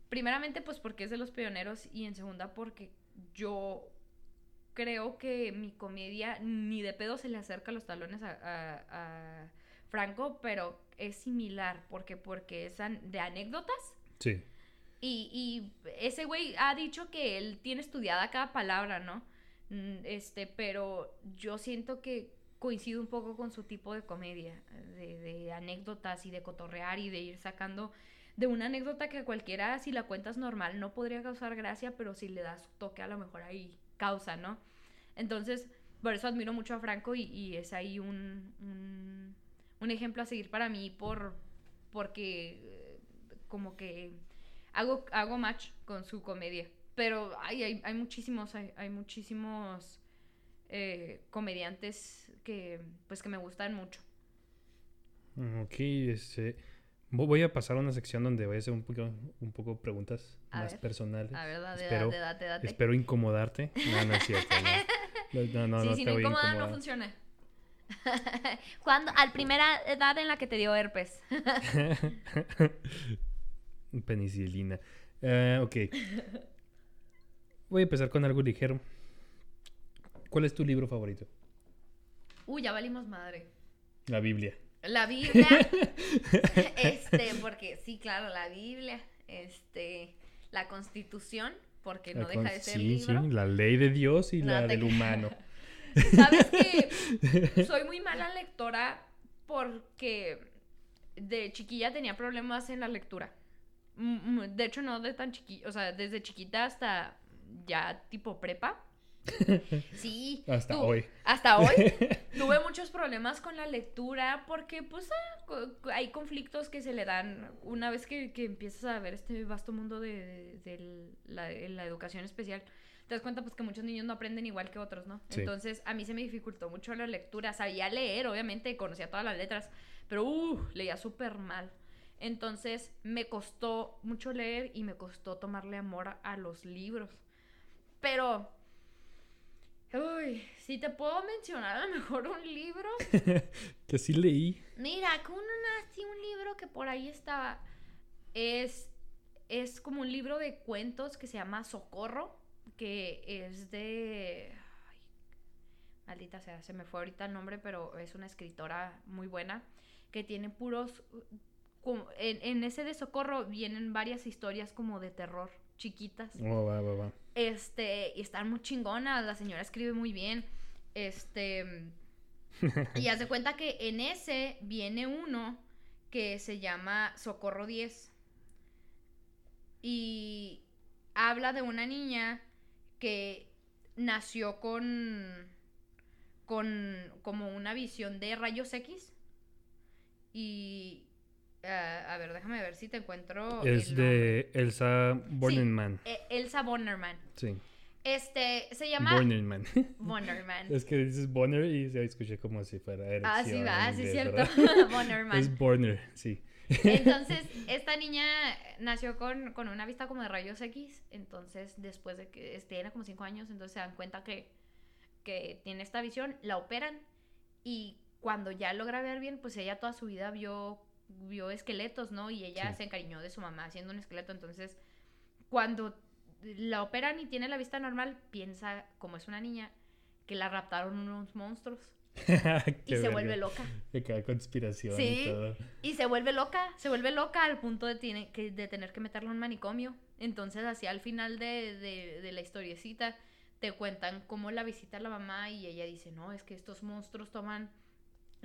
Primeramente, pues porque es de los pioneros. Y en segunda, porque yo creo que mi comedia ni de pedo se le acerca los talones a, a- a Franco, pero es similar. porque Porque es an- de anécdotas. Sí. Y, y ese güey ha dicho que él tiene estudiada cada palabra, ¿no? Mm, Este, pero yo siento que coincido un poco con su tipo de comedia, de, de anécdotas y de cotorrear y de ir sacando de una anécdota que cualquiera, si la cuentas normal, no podría causar gracia, pero si le das toque, a lo mejor ahí causa, ¿no? Entonces, por eso admiro mucho a Franco y, es ahí un, un, un ejemplo a seguir para mí por, porque eh, como que hago, hago match con su comedia. Pero ay, hay, hay muchísimos, hay, hay muchísimos eh, comediantes que pues que me gustan mucho. Ok, este. Vo- Voy a pasar a una sección donde voy a hacer un poco, un poco preguntas A más ver. personales. A ver, date, espero, date, date, date. espero incomodarte. No, no es cierto. No, no, no, sí, no si te no incomoda, no funciona. Al primera edad en la que te dio herpes. Penicilina. Eh, ok. Voy a empezar con algo ligero. ¿Cuál es tu libro favorito? Uy, ya valimos madre. La Biblia. La Biblia. este, porque sí, claro, la Biblia. Este, la Constitución, porque no deja de ser sí, libro. sí, la ley de Dios y No la te del humano. Sabes que soy muy mala lectora porque de chiquilla tenía problemas en la lectura. De hecho, no de tan chiquilla, o sea, desde chiquita hasta ya tipo prepa. Sí. Hasta hoy. Hasta hoy tuve muchos problemas con la lectura porque pues ah, hay conflictos que se le dan una vez que, que empiezas a ver este vasto mundo de, de- de la, de la educación especial. Te das cuenta pues que muchos niños no aprenden igual que otros, ¿no? Sí. Entonces a mí se me dificultó mucho la lectura. Sabía leer, obviamente, conocía todas las letras, pero uh, leía súper mal. Entonces me costó mucho leer y me costó tomarle amor a- a los libros. Pero Uy, si te puedo mencionar a lo mejor un libro. que sí leí. Mira, uno así un libro que por ahí estaba. Es, es como un libro de cuentos que se llama Socorro, que es de... ay, maldita sea, se me fue ahorita el nombre, pero es una escritora muy buena, que tiene puros... como- En, en ese de Socorro vienen varias historias como de terror, chiquitas. Oh, va, va, va. Este, y están muy chingonas, la señora escribe muy bien. Este, y haz de cuenta que en ese viene uno que se llama Socorro 10. Y habla de una niña que nació con con como una visión de rayos X. Y ah, a ver, déjame ver si te encuentro es el de Elsa Bornemann. Eh, Elsa Bonnerman. Sí. Este, se llama Bornemann. Bonnerman. es que dices Bonner y se escuché como si fuera Ah, sí, va, sí, cierto. Bonnerman. Es Borner, sí. Entonces, esta niña nació con, con una vista como de rayos X. Entonces, después de que tiene como 5 años, entonces se dan cuenta que, que tiene esta visión, la operan. Y cuando ya logra ver bien, pues ella toda su vida vio, vio esqueletos, ¿no? Y ella Sí. se encariñó de su mamá haciendo un esqueleto. Entonces, cuando la operan y tiene la vista normal, piensa, como es una niña, que la raptaron unos monstruos. y se vuelve loca. De cada conspiración Sí. y todo. Y se vuelve loca, se vuelve loca al punto de, tiene, que, de tener que meterlo en un manicomio. Entonces, así al final de, de, de la historiecita, te cuentan cómo la visita la mamá y ella dice, no, es que estos monstruos toman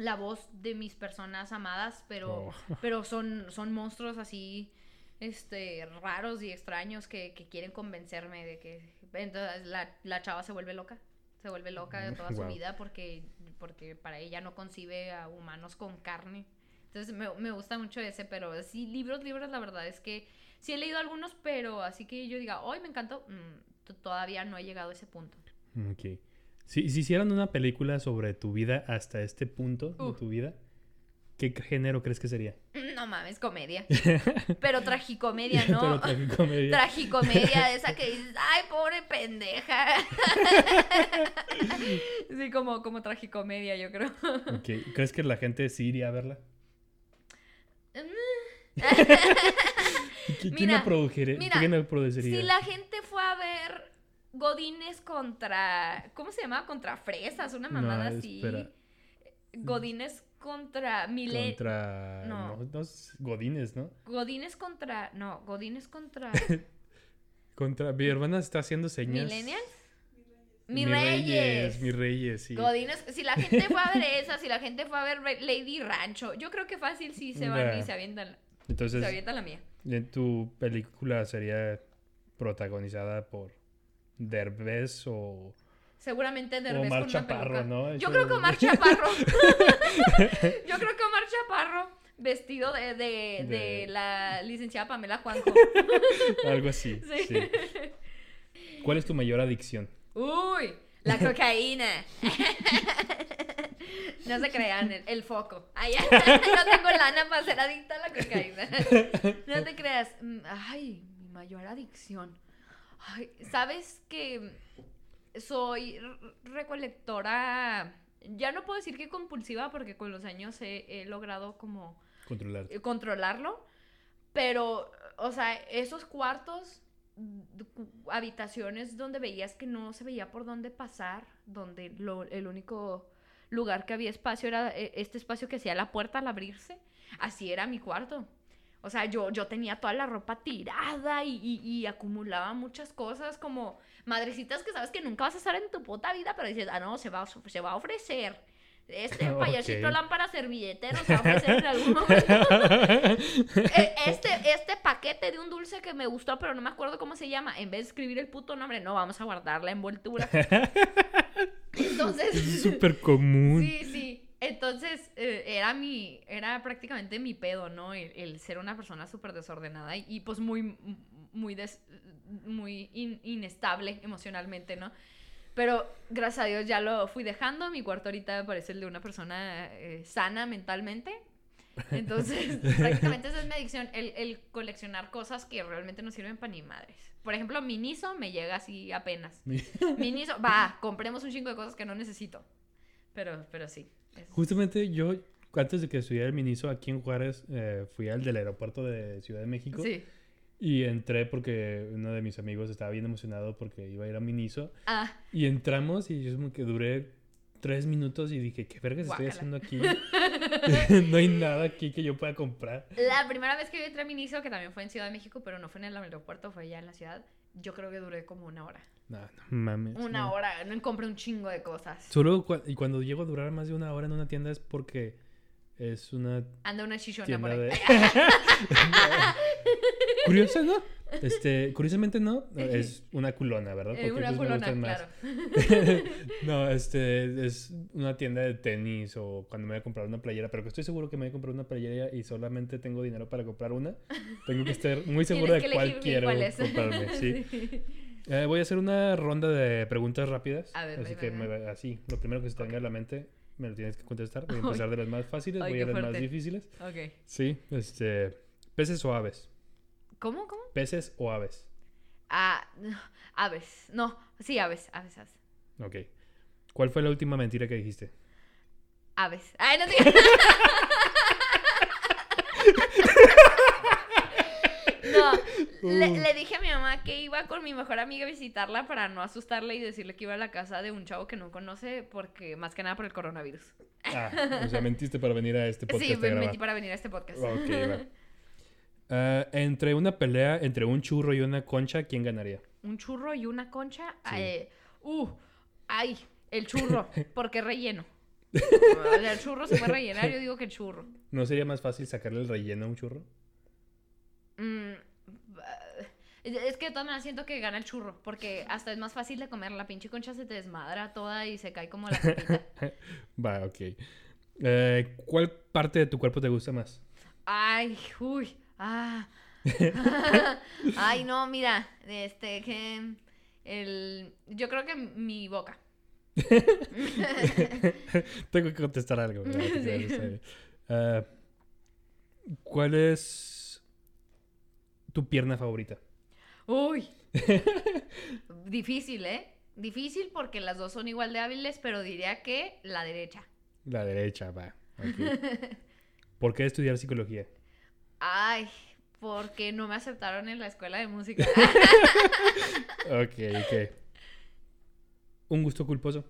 la voz de mis personas amadas, pero, Oh. pero son, son monstruos así, este, raros y extraños que, que quieren convencerme de que... Entonces la, la chava se vuelve loca, se vuelve loca de toda su vida porque, porque para ella no concibe a humanos con carne. Entonces me, me gusta mucho ese, pero sí, libros, libros, la verdad es que sí he leído algunos, pero así que yo diga, hoy me encantó, mm, todavía no he llegado a ese punto. Ok. Si, si hicieran una película sobre tu vida hasta este punto de tu vida, ¿qué género crees que sería? No mames, comedia. Pero tragicomedia, ¿no? Pero tragicomedia. Tragicomedia, esa que dices, ay, pobre pendeja. sí, como, como tragicomedia, yo creo. ¿Crees que la gente sí iría a verla? ¿Qui- ¿Quién Mira, la produjere- mira, ¿Quién la produciría? Si la gente fue a ver Godines contra. ¿Cómo se llama? Contra Fresas, una No, mamada así. espera. Godines contra Milet. Contra... No. No, no es Godines, ¿no? Godines contra. No, Godines contra. Contra... Mi hermana está haciendo señas. ¿Millennials? Mi Reyes. Mi Reyes, sí. Godines, si la gente fue a ver esa, si la gente fue a ver Lady Rancho, yo creo que fácil sí se van y se avientan, Entonces, se avientan la mía. en tu película sería protagonizada por Derbez o... Seguramente Derbez Omar con Chaparro. ¿no? Yo creo que Omar Chaparro. Yo creo que Omar Chaparro vestido de, de, de De- la licenciada Pamela Juanjo. Algo así, Sí. sí. ¿Cuál es tu mayor adicción? Uy, la cocaína. No se crean, el, el foco. Ay, no tengo lana para ser adicta a la cocaína. No te creas. Mm, Ay, mi mayor adicción. Ay, ¿sabes que soy recolectora? Ya no puedo decir que compulsiva porque con los años he, he logrado como Controlar. eh, controlarlo. Pero, o sea, esos cuartos, habitaciones donde veías que no se veía por dónde pasar, donde lo- el único lugar que había espacio era eh, este espacio que hacía la puerta al abrirse, así era mi cuarto. O sea, yo, yo tenía toda la ropa tirada y, y- y acumulaba muchas cosas como madrecitas que sabes que nunca vas a estar en tu puta vida, pero dices, ah, no, se va, a se va a ofrecer. Este payasito lámpara servilletero se va a ofrecer en algún momento. Eh, este, este paquete de un dulce que me gustó, pero no me acuerdo cómo se llama. En vez de escribir el puto nombre, no, vamos a guardar la envoltura. Entonces. Es súper común. Sí, sí. Entonces, eh, era mi, era prácticamente mi pedo, ¿no? El, el ser una persona súper desordenada y, y, pues muy, muy, des- muy in- inestable emocionalmente, ¿no? Pero gracias a Dios ya lo fui dejando. Mi cuarto ahorita parece el de una persona eh, sana mentalmente. Entonces, prácticamente esa es mi adicción, el, el coleccionar cosas que realmente no sirven para ni madres. Por ejemplo, mi Niso me llega así apenas. Mi- Mi Niso, va, compremos un chingo de cosas que no necesito. Pero, pero sí. Justamente yo, antes de que estudiara el Miniso aquí en Juárez, eh, fui al del aeropuerto de Ciudad de México. Sí. Y entré porque uno de mis amigos estaba bien emocionado porque iba a ir a Miniso. Ah, Y entramos y yo como que duré tres minutos y dije, ¿qué vergas estoy haciendo aquí? no hay nada aquí que yo pueda comprar. la primera vez que yo entré a mi Niso, que también fue en Ciudad de México, pero no fue en el aeropuerto, fue allá en la ciudad, yo creo que duré como una hora. No, no mames. Una no. hora, no compré un chingo de cosas. Solo y cuando llego a durar más de una hora en una tienda es porque es una Anda una chichona por ahí. de... Curiosa, ¿no? Este, curiosamente no, es una culona, ¿verdad? Eh, una esos me culona, más. claro. no, este, es una tienda de tenis o cuando me voy a comprar una playera, pero que estoy seguro que me voy a comprar una playera y solamente tengo dinero para comprar una. Tengo que estar muy seguro de cuál quiero comprarme, sí. Sí. Eh, voy a hacer una ronda de preguntas rápidas. A ver, así que me- así, lo primero que se te venga a la mente me lo tienes que contestar. Voy a empezar de las más fáciles, Ay, voy a las más difíciles. Ok. Sí, este, peces o aves. ¿Cómo? ¿Cómo? Peces o aves. Ah, no, aves. No, sí, aves, aves, aves. Ok. ¿Cuál fue la última mentira que dijiste? Aves. Ay, no te... No, le, le dije a mi mamá que iba con mi mejor amiga a visitarla para no asustarla y decirle que iba a la casa de un chavo que no conoce porque más que nada por el coronavirus. Ah, o sea, mentiste para venir a este podcast sí, a me grabar. metí para venir a este podcast. Ok, va. Ah, entre una pelea entre un churro y una concha, ¿quién ganaría? Un churro y una concha. Sí. eh, uh, ay, el churro, porque relleno. el churro se puede rellenar, yo digo que el churro. ¿No sería más fácil sacarle el relleno a un churro? Mm, es que de todas maneras siento que gana el churro, porque hasta es más fácil de comer. La pinche concha se te desmadra toda y se cae como la. Va, ok. Eh, ¿Cuál parte de tu cuerpo te gusta más? Ay, uy, ah. Ay, no, mira, este, que el, yo creo que mi boca. Tengo que contestar algo. Ah, ¿Cuál es tu pierna favorita? Uy. Difícil, ¿eh? Difícil porque las dos son igual de hábiles, pero diría que la derecha. La derecha, va. ¿Por qué estudiar psicología? Ay, porque no me aceptaron en la escuela de música. Ok, ok. ¿Un gusto culposo?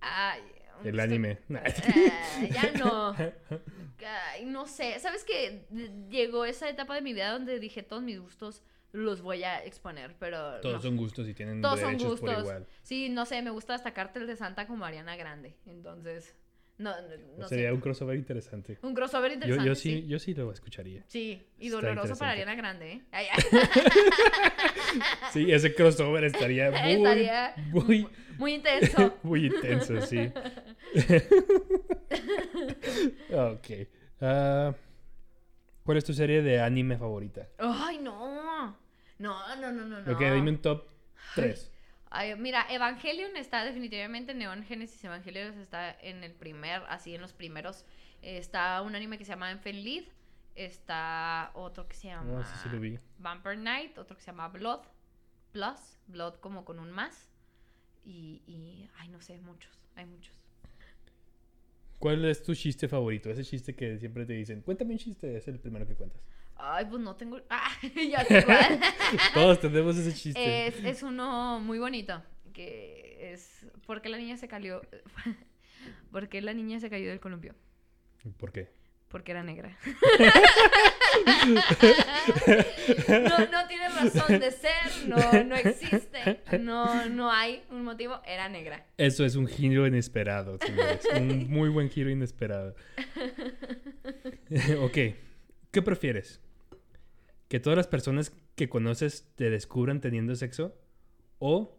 Ay, El anime. Eh, ya no. Ay, no sé. ¿Sabes que Llegó esa etapa de mi vida donde dije todos mis gustos los voy a exponer, pero. Todos no. son gustos y tienen Todos son derechos por gustos. igual. Sí, no sé, me gusta hasta Cartel de Santa como Ariana Grande. Entonces, no, no, no Sería sé. un crossover interesante. Un crossover interesante. yo sí, yo sí lo escucharía. Sí, y Está doloroso para. Ariana Grande, ¿eh? Ay, ay. Sí, ese crossover estaría muy, Estaría muy, muy intenso. muy intenso, sí. ok. Ah, ¿Cuál es tu serie de anime favorita? Ay, no. No, no, no, no, no. Ok, dime un top 3. Ay, mira, Evangelion está definitivamente, Neon Genesis Evangelion está en el primer, así en los primeros. Está un anime que se llama Enfenlid. Está otro que se llama No, sí lo vi. Vampire Knight, otro que se llama Blood Plus, Blood como con un más. Y, y, ay, no sé, muchos, hay muchos. ¿Cuál es tu chiste favorito? Ese chiste que siempre te dicen, cuéntame un chiste, es el primero que cuentas. Ay, pues no tengo. Ah, ya sé cuál. Todos tenemos ese chiste. es, es uno muy bonito. Que es. ¿Por qué la niña se cayó? ¿Por qué la niña se cayó del columpio? ¿Por qué? Porque era negra. no, no tiene razón de ser, no, no existe, no, no hay un motivo, era negra. Eso es un giro inesperado, señores. un muy buen giro inesperado. ok, ¿qué prefieres? ¿Que todas las personas que conoces te descubran teniendo sexo? ¿O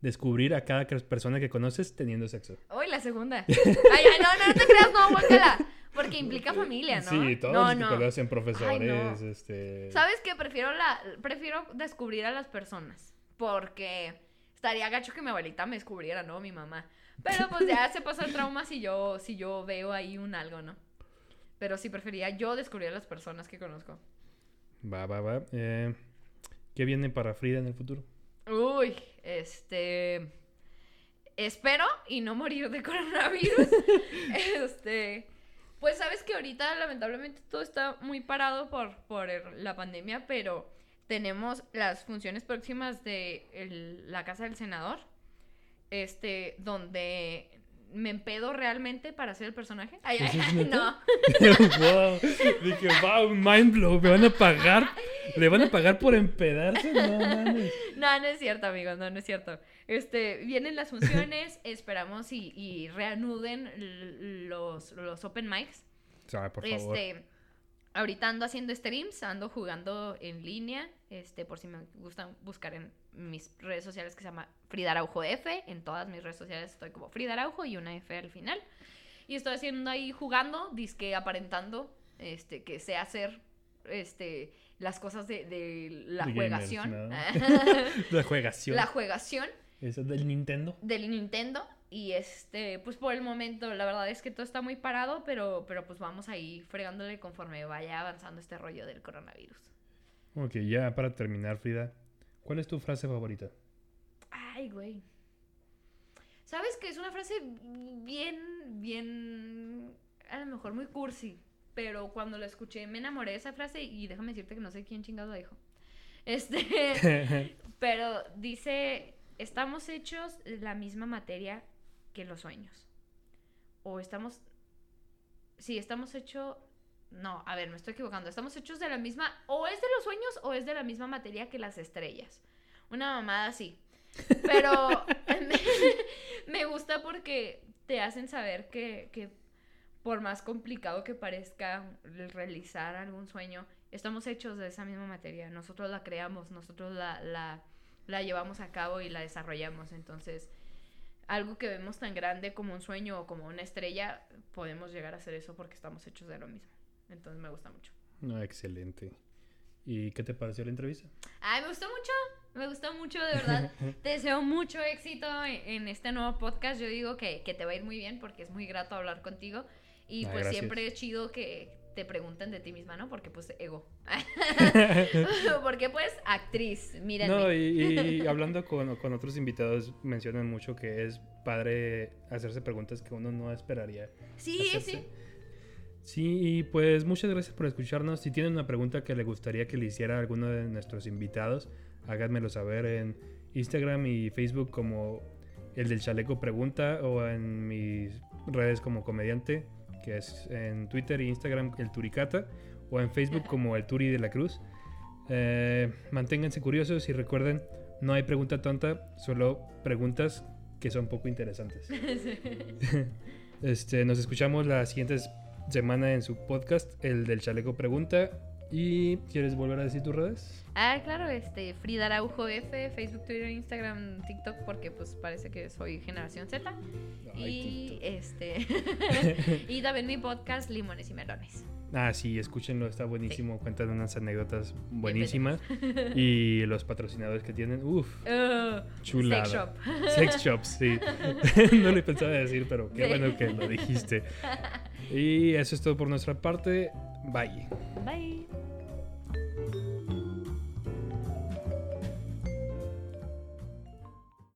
descubrir a cada persona que conoces teniendo sexo? Uy, la segunda. Ay, ay, no, no, te creas, no, guácala. Porque implica familia, ¿no? Sí, todos no, los que no. conocen, profesores, Ay, no. este... ¿Sabes qué? Prefiero, la, prefiero descubrir a las personas. Porque estaría gacho que mi abuelita me descubriera, ¿no? Mi mamá. Pero pues ya se pasa el trauma si yo, si yo veo ahí un algo, ¿no? Pero sí prefería yo descubrir a las personas que conozco. Va, va, va. Eh, ¿Qué viene para Frida en el futuro? Uy, este. Espero y no morir de coronavirus. este. Pues sabes que ahorita lamentablemente todo está muy parado por, por la pandemia, pero tenemos las funciones próximas de el- la Casa del Senador. Este, donde me empedo realmente para ser el personaje. No. wow. Dije, wow, mind blow. ¿Me van a pagar? ¿Le van a pagar por empedarse? No mames. No, no es cierto, amigos, no, no es cierto. Este, vienen las funciones, esperamos y, y reanuden los, los open mics. O sea, por favor. Este, ahorita ando haciendo streams, ando jugando en línea, este, por si me gustan buscar en mis redes sociales que se llama Frida Araujo F, en todas mis redes sociales estoy como Frida Araujo y una F al final. Y estoy haciendo ahí jugando, disque aparentando, este, que sé hacer, este, las cosas de, de la gamers, juegación. ¿no? La juegación. la juegación Esa es del Nintendo. del Nintendo. Y este, pues por el momento, la verdad es que todo está muy parado, pero, pero pues vamos ahí fregándole conforme vaya avanzando este rollo del coronavirus. Ok, ya para terminar, Frida. ¿Cuál es tu frase favorita? Ay, güey. ¿Sabes que es una frase bien, bien, a lo mejor muy cursi? Pero cuando la escuché me enamoré de esa frase y déjame decirte que no sé quién chingado la dijo. Este, pero dice, estamos hechos de la misma materia que los sueños. O estamos... Sí, estamos hechos... No, a ver, me estoy equivocando. Estamos hechos de la misma... O es de los sueños o es de la misma materia que las estrellas. Una mamada así. Pero me, gusta porque te hacen saber que, que por más complicado que parezca realizar algún sueño, estamos hechos de esa misma materia. Nosotros la creamos, nosotros la, la, la llevamos a cabo y la desarrollamos. Entonces, algo que vemos tan grande como un sueño o como una estrella, podemos llegar a hacer eso porque estamos hechos de lo mismo. Entonces me gusta mucho. No, excelente. ¿Y qué te pareció la entrevista? Ay, me gustó mucho. Me gustó mucho, de verdad. Te deseo mucho éxito en, en este nuevo podcast. Yo digo que, que te va a ir muy bien porque es muy grato hablar contigo. Y pues gracias. siempre es chido que te pregunten de ti misma, ¿no? Porque pues ego. porque pues actriz, mírenme. No, y, y hablando con, con otros invitados, mencionan mucho que es padre hacerse preguntas que uno no esperaría. sí, hacerse. sí. Sí, y pues muchas gracias por escucharnos. Si tienen una pregunta que le gustaría que le hiciera a alguno de nuestros invitados, háganmelo saber en Instagram y Facebook como el del chaleco pregunta o en mis redes como comediante, que es en Twitter e Instagram el Turicata, o en Facebook como el Turi de la Cruz. Eh, manténganse curiosos y recuerden, no hay pregunta tonta, solo preguntas que son poco interesantes. Este, nos escuchamos la siguiente semana en su podcast, el del Chaleco Pregunta. ¿Y quieres volver a decir tus redes? Ah, claro, este, Frida Araujo F, Facebook, Twitter, Instagram, TikTok, porque pues parece que soy generación Z. Ay, y TikTok. este y también mi podcast Limones y Melones. Ah, sí, escúchenlo, está buenísimo. Cuentan unas anécdotas buenísimas. y los patrocinadores que tienen, uff, Uh, chulada. Sex shop. Sex shops, sí. no lo pensaba decir, pero qué Sí. bueno que lo dijiste. Y eso es todo por nuestra parte. Bye. Bye.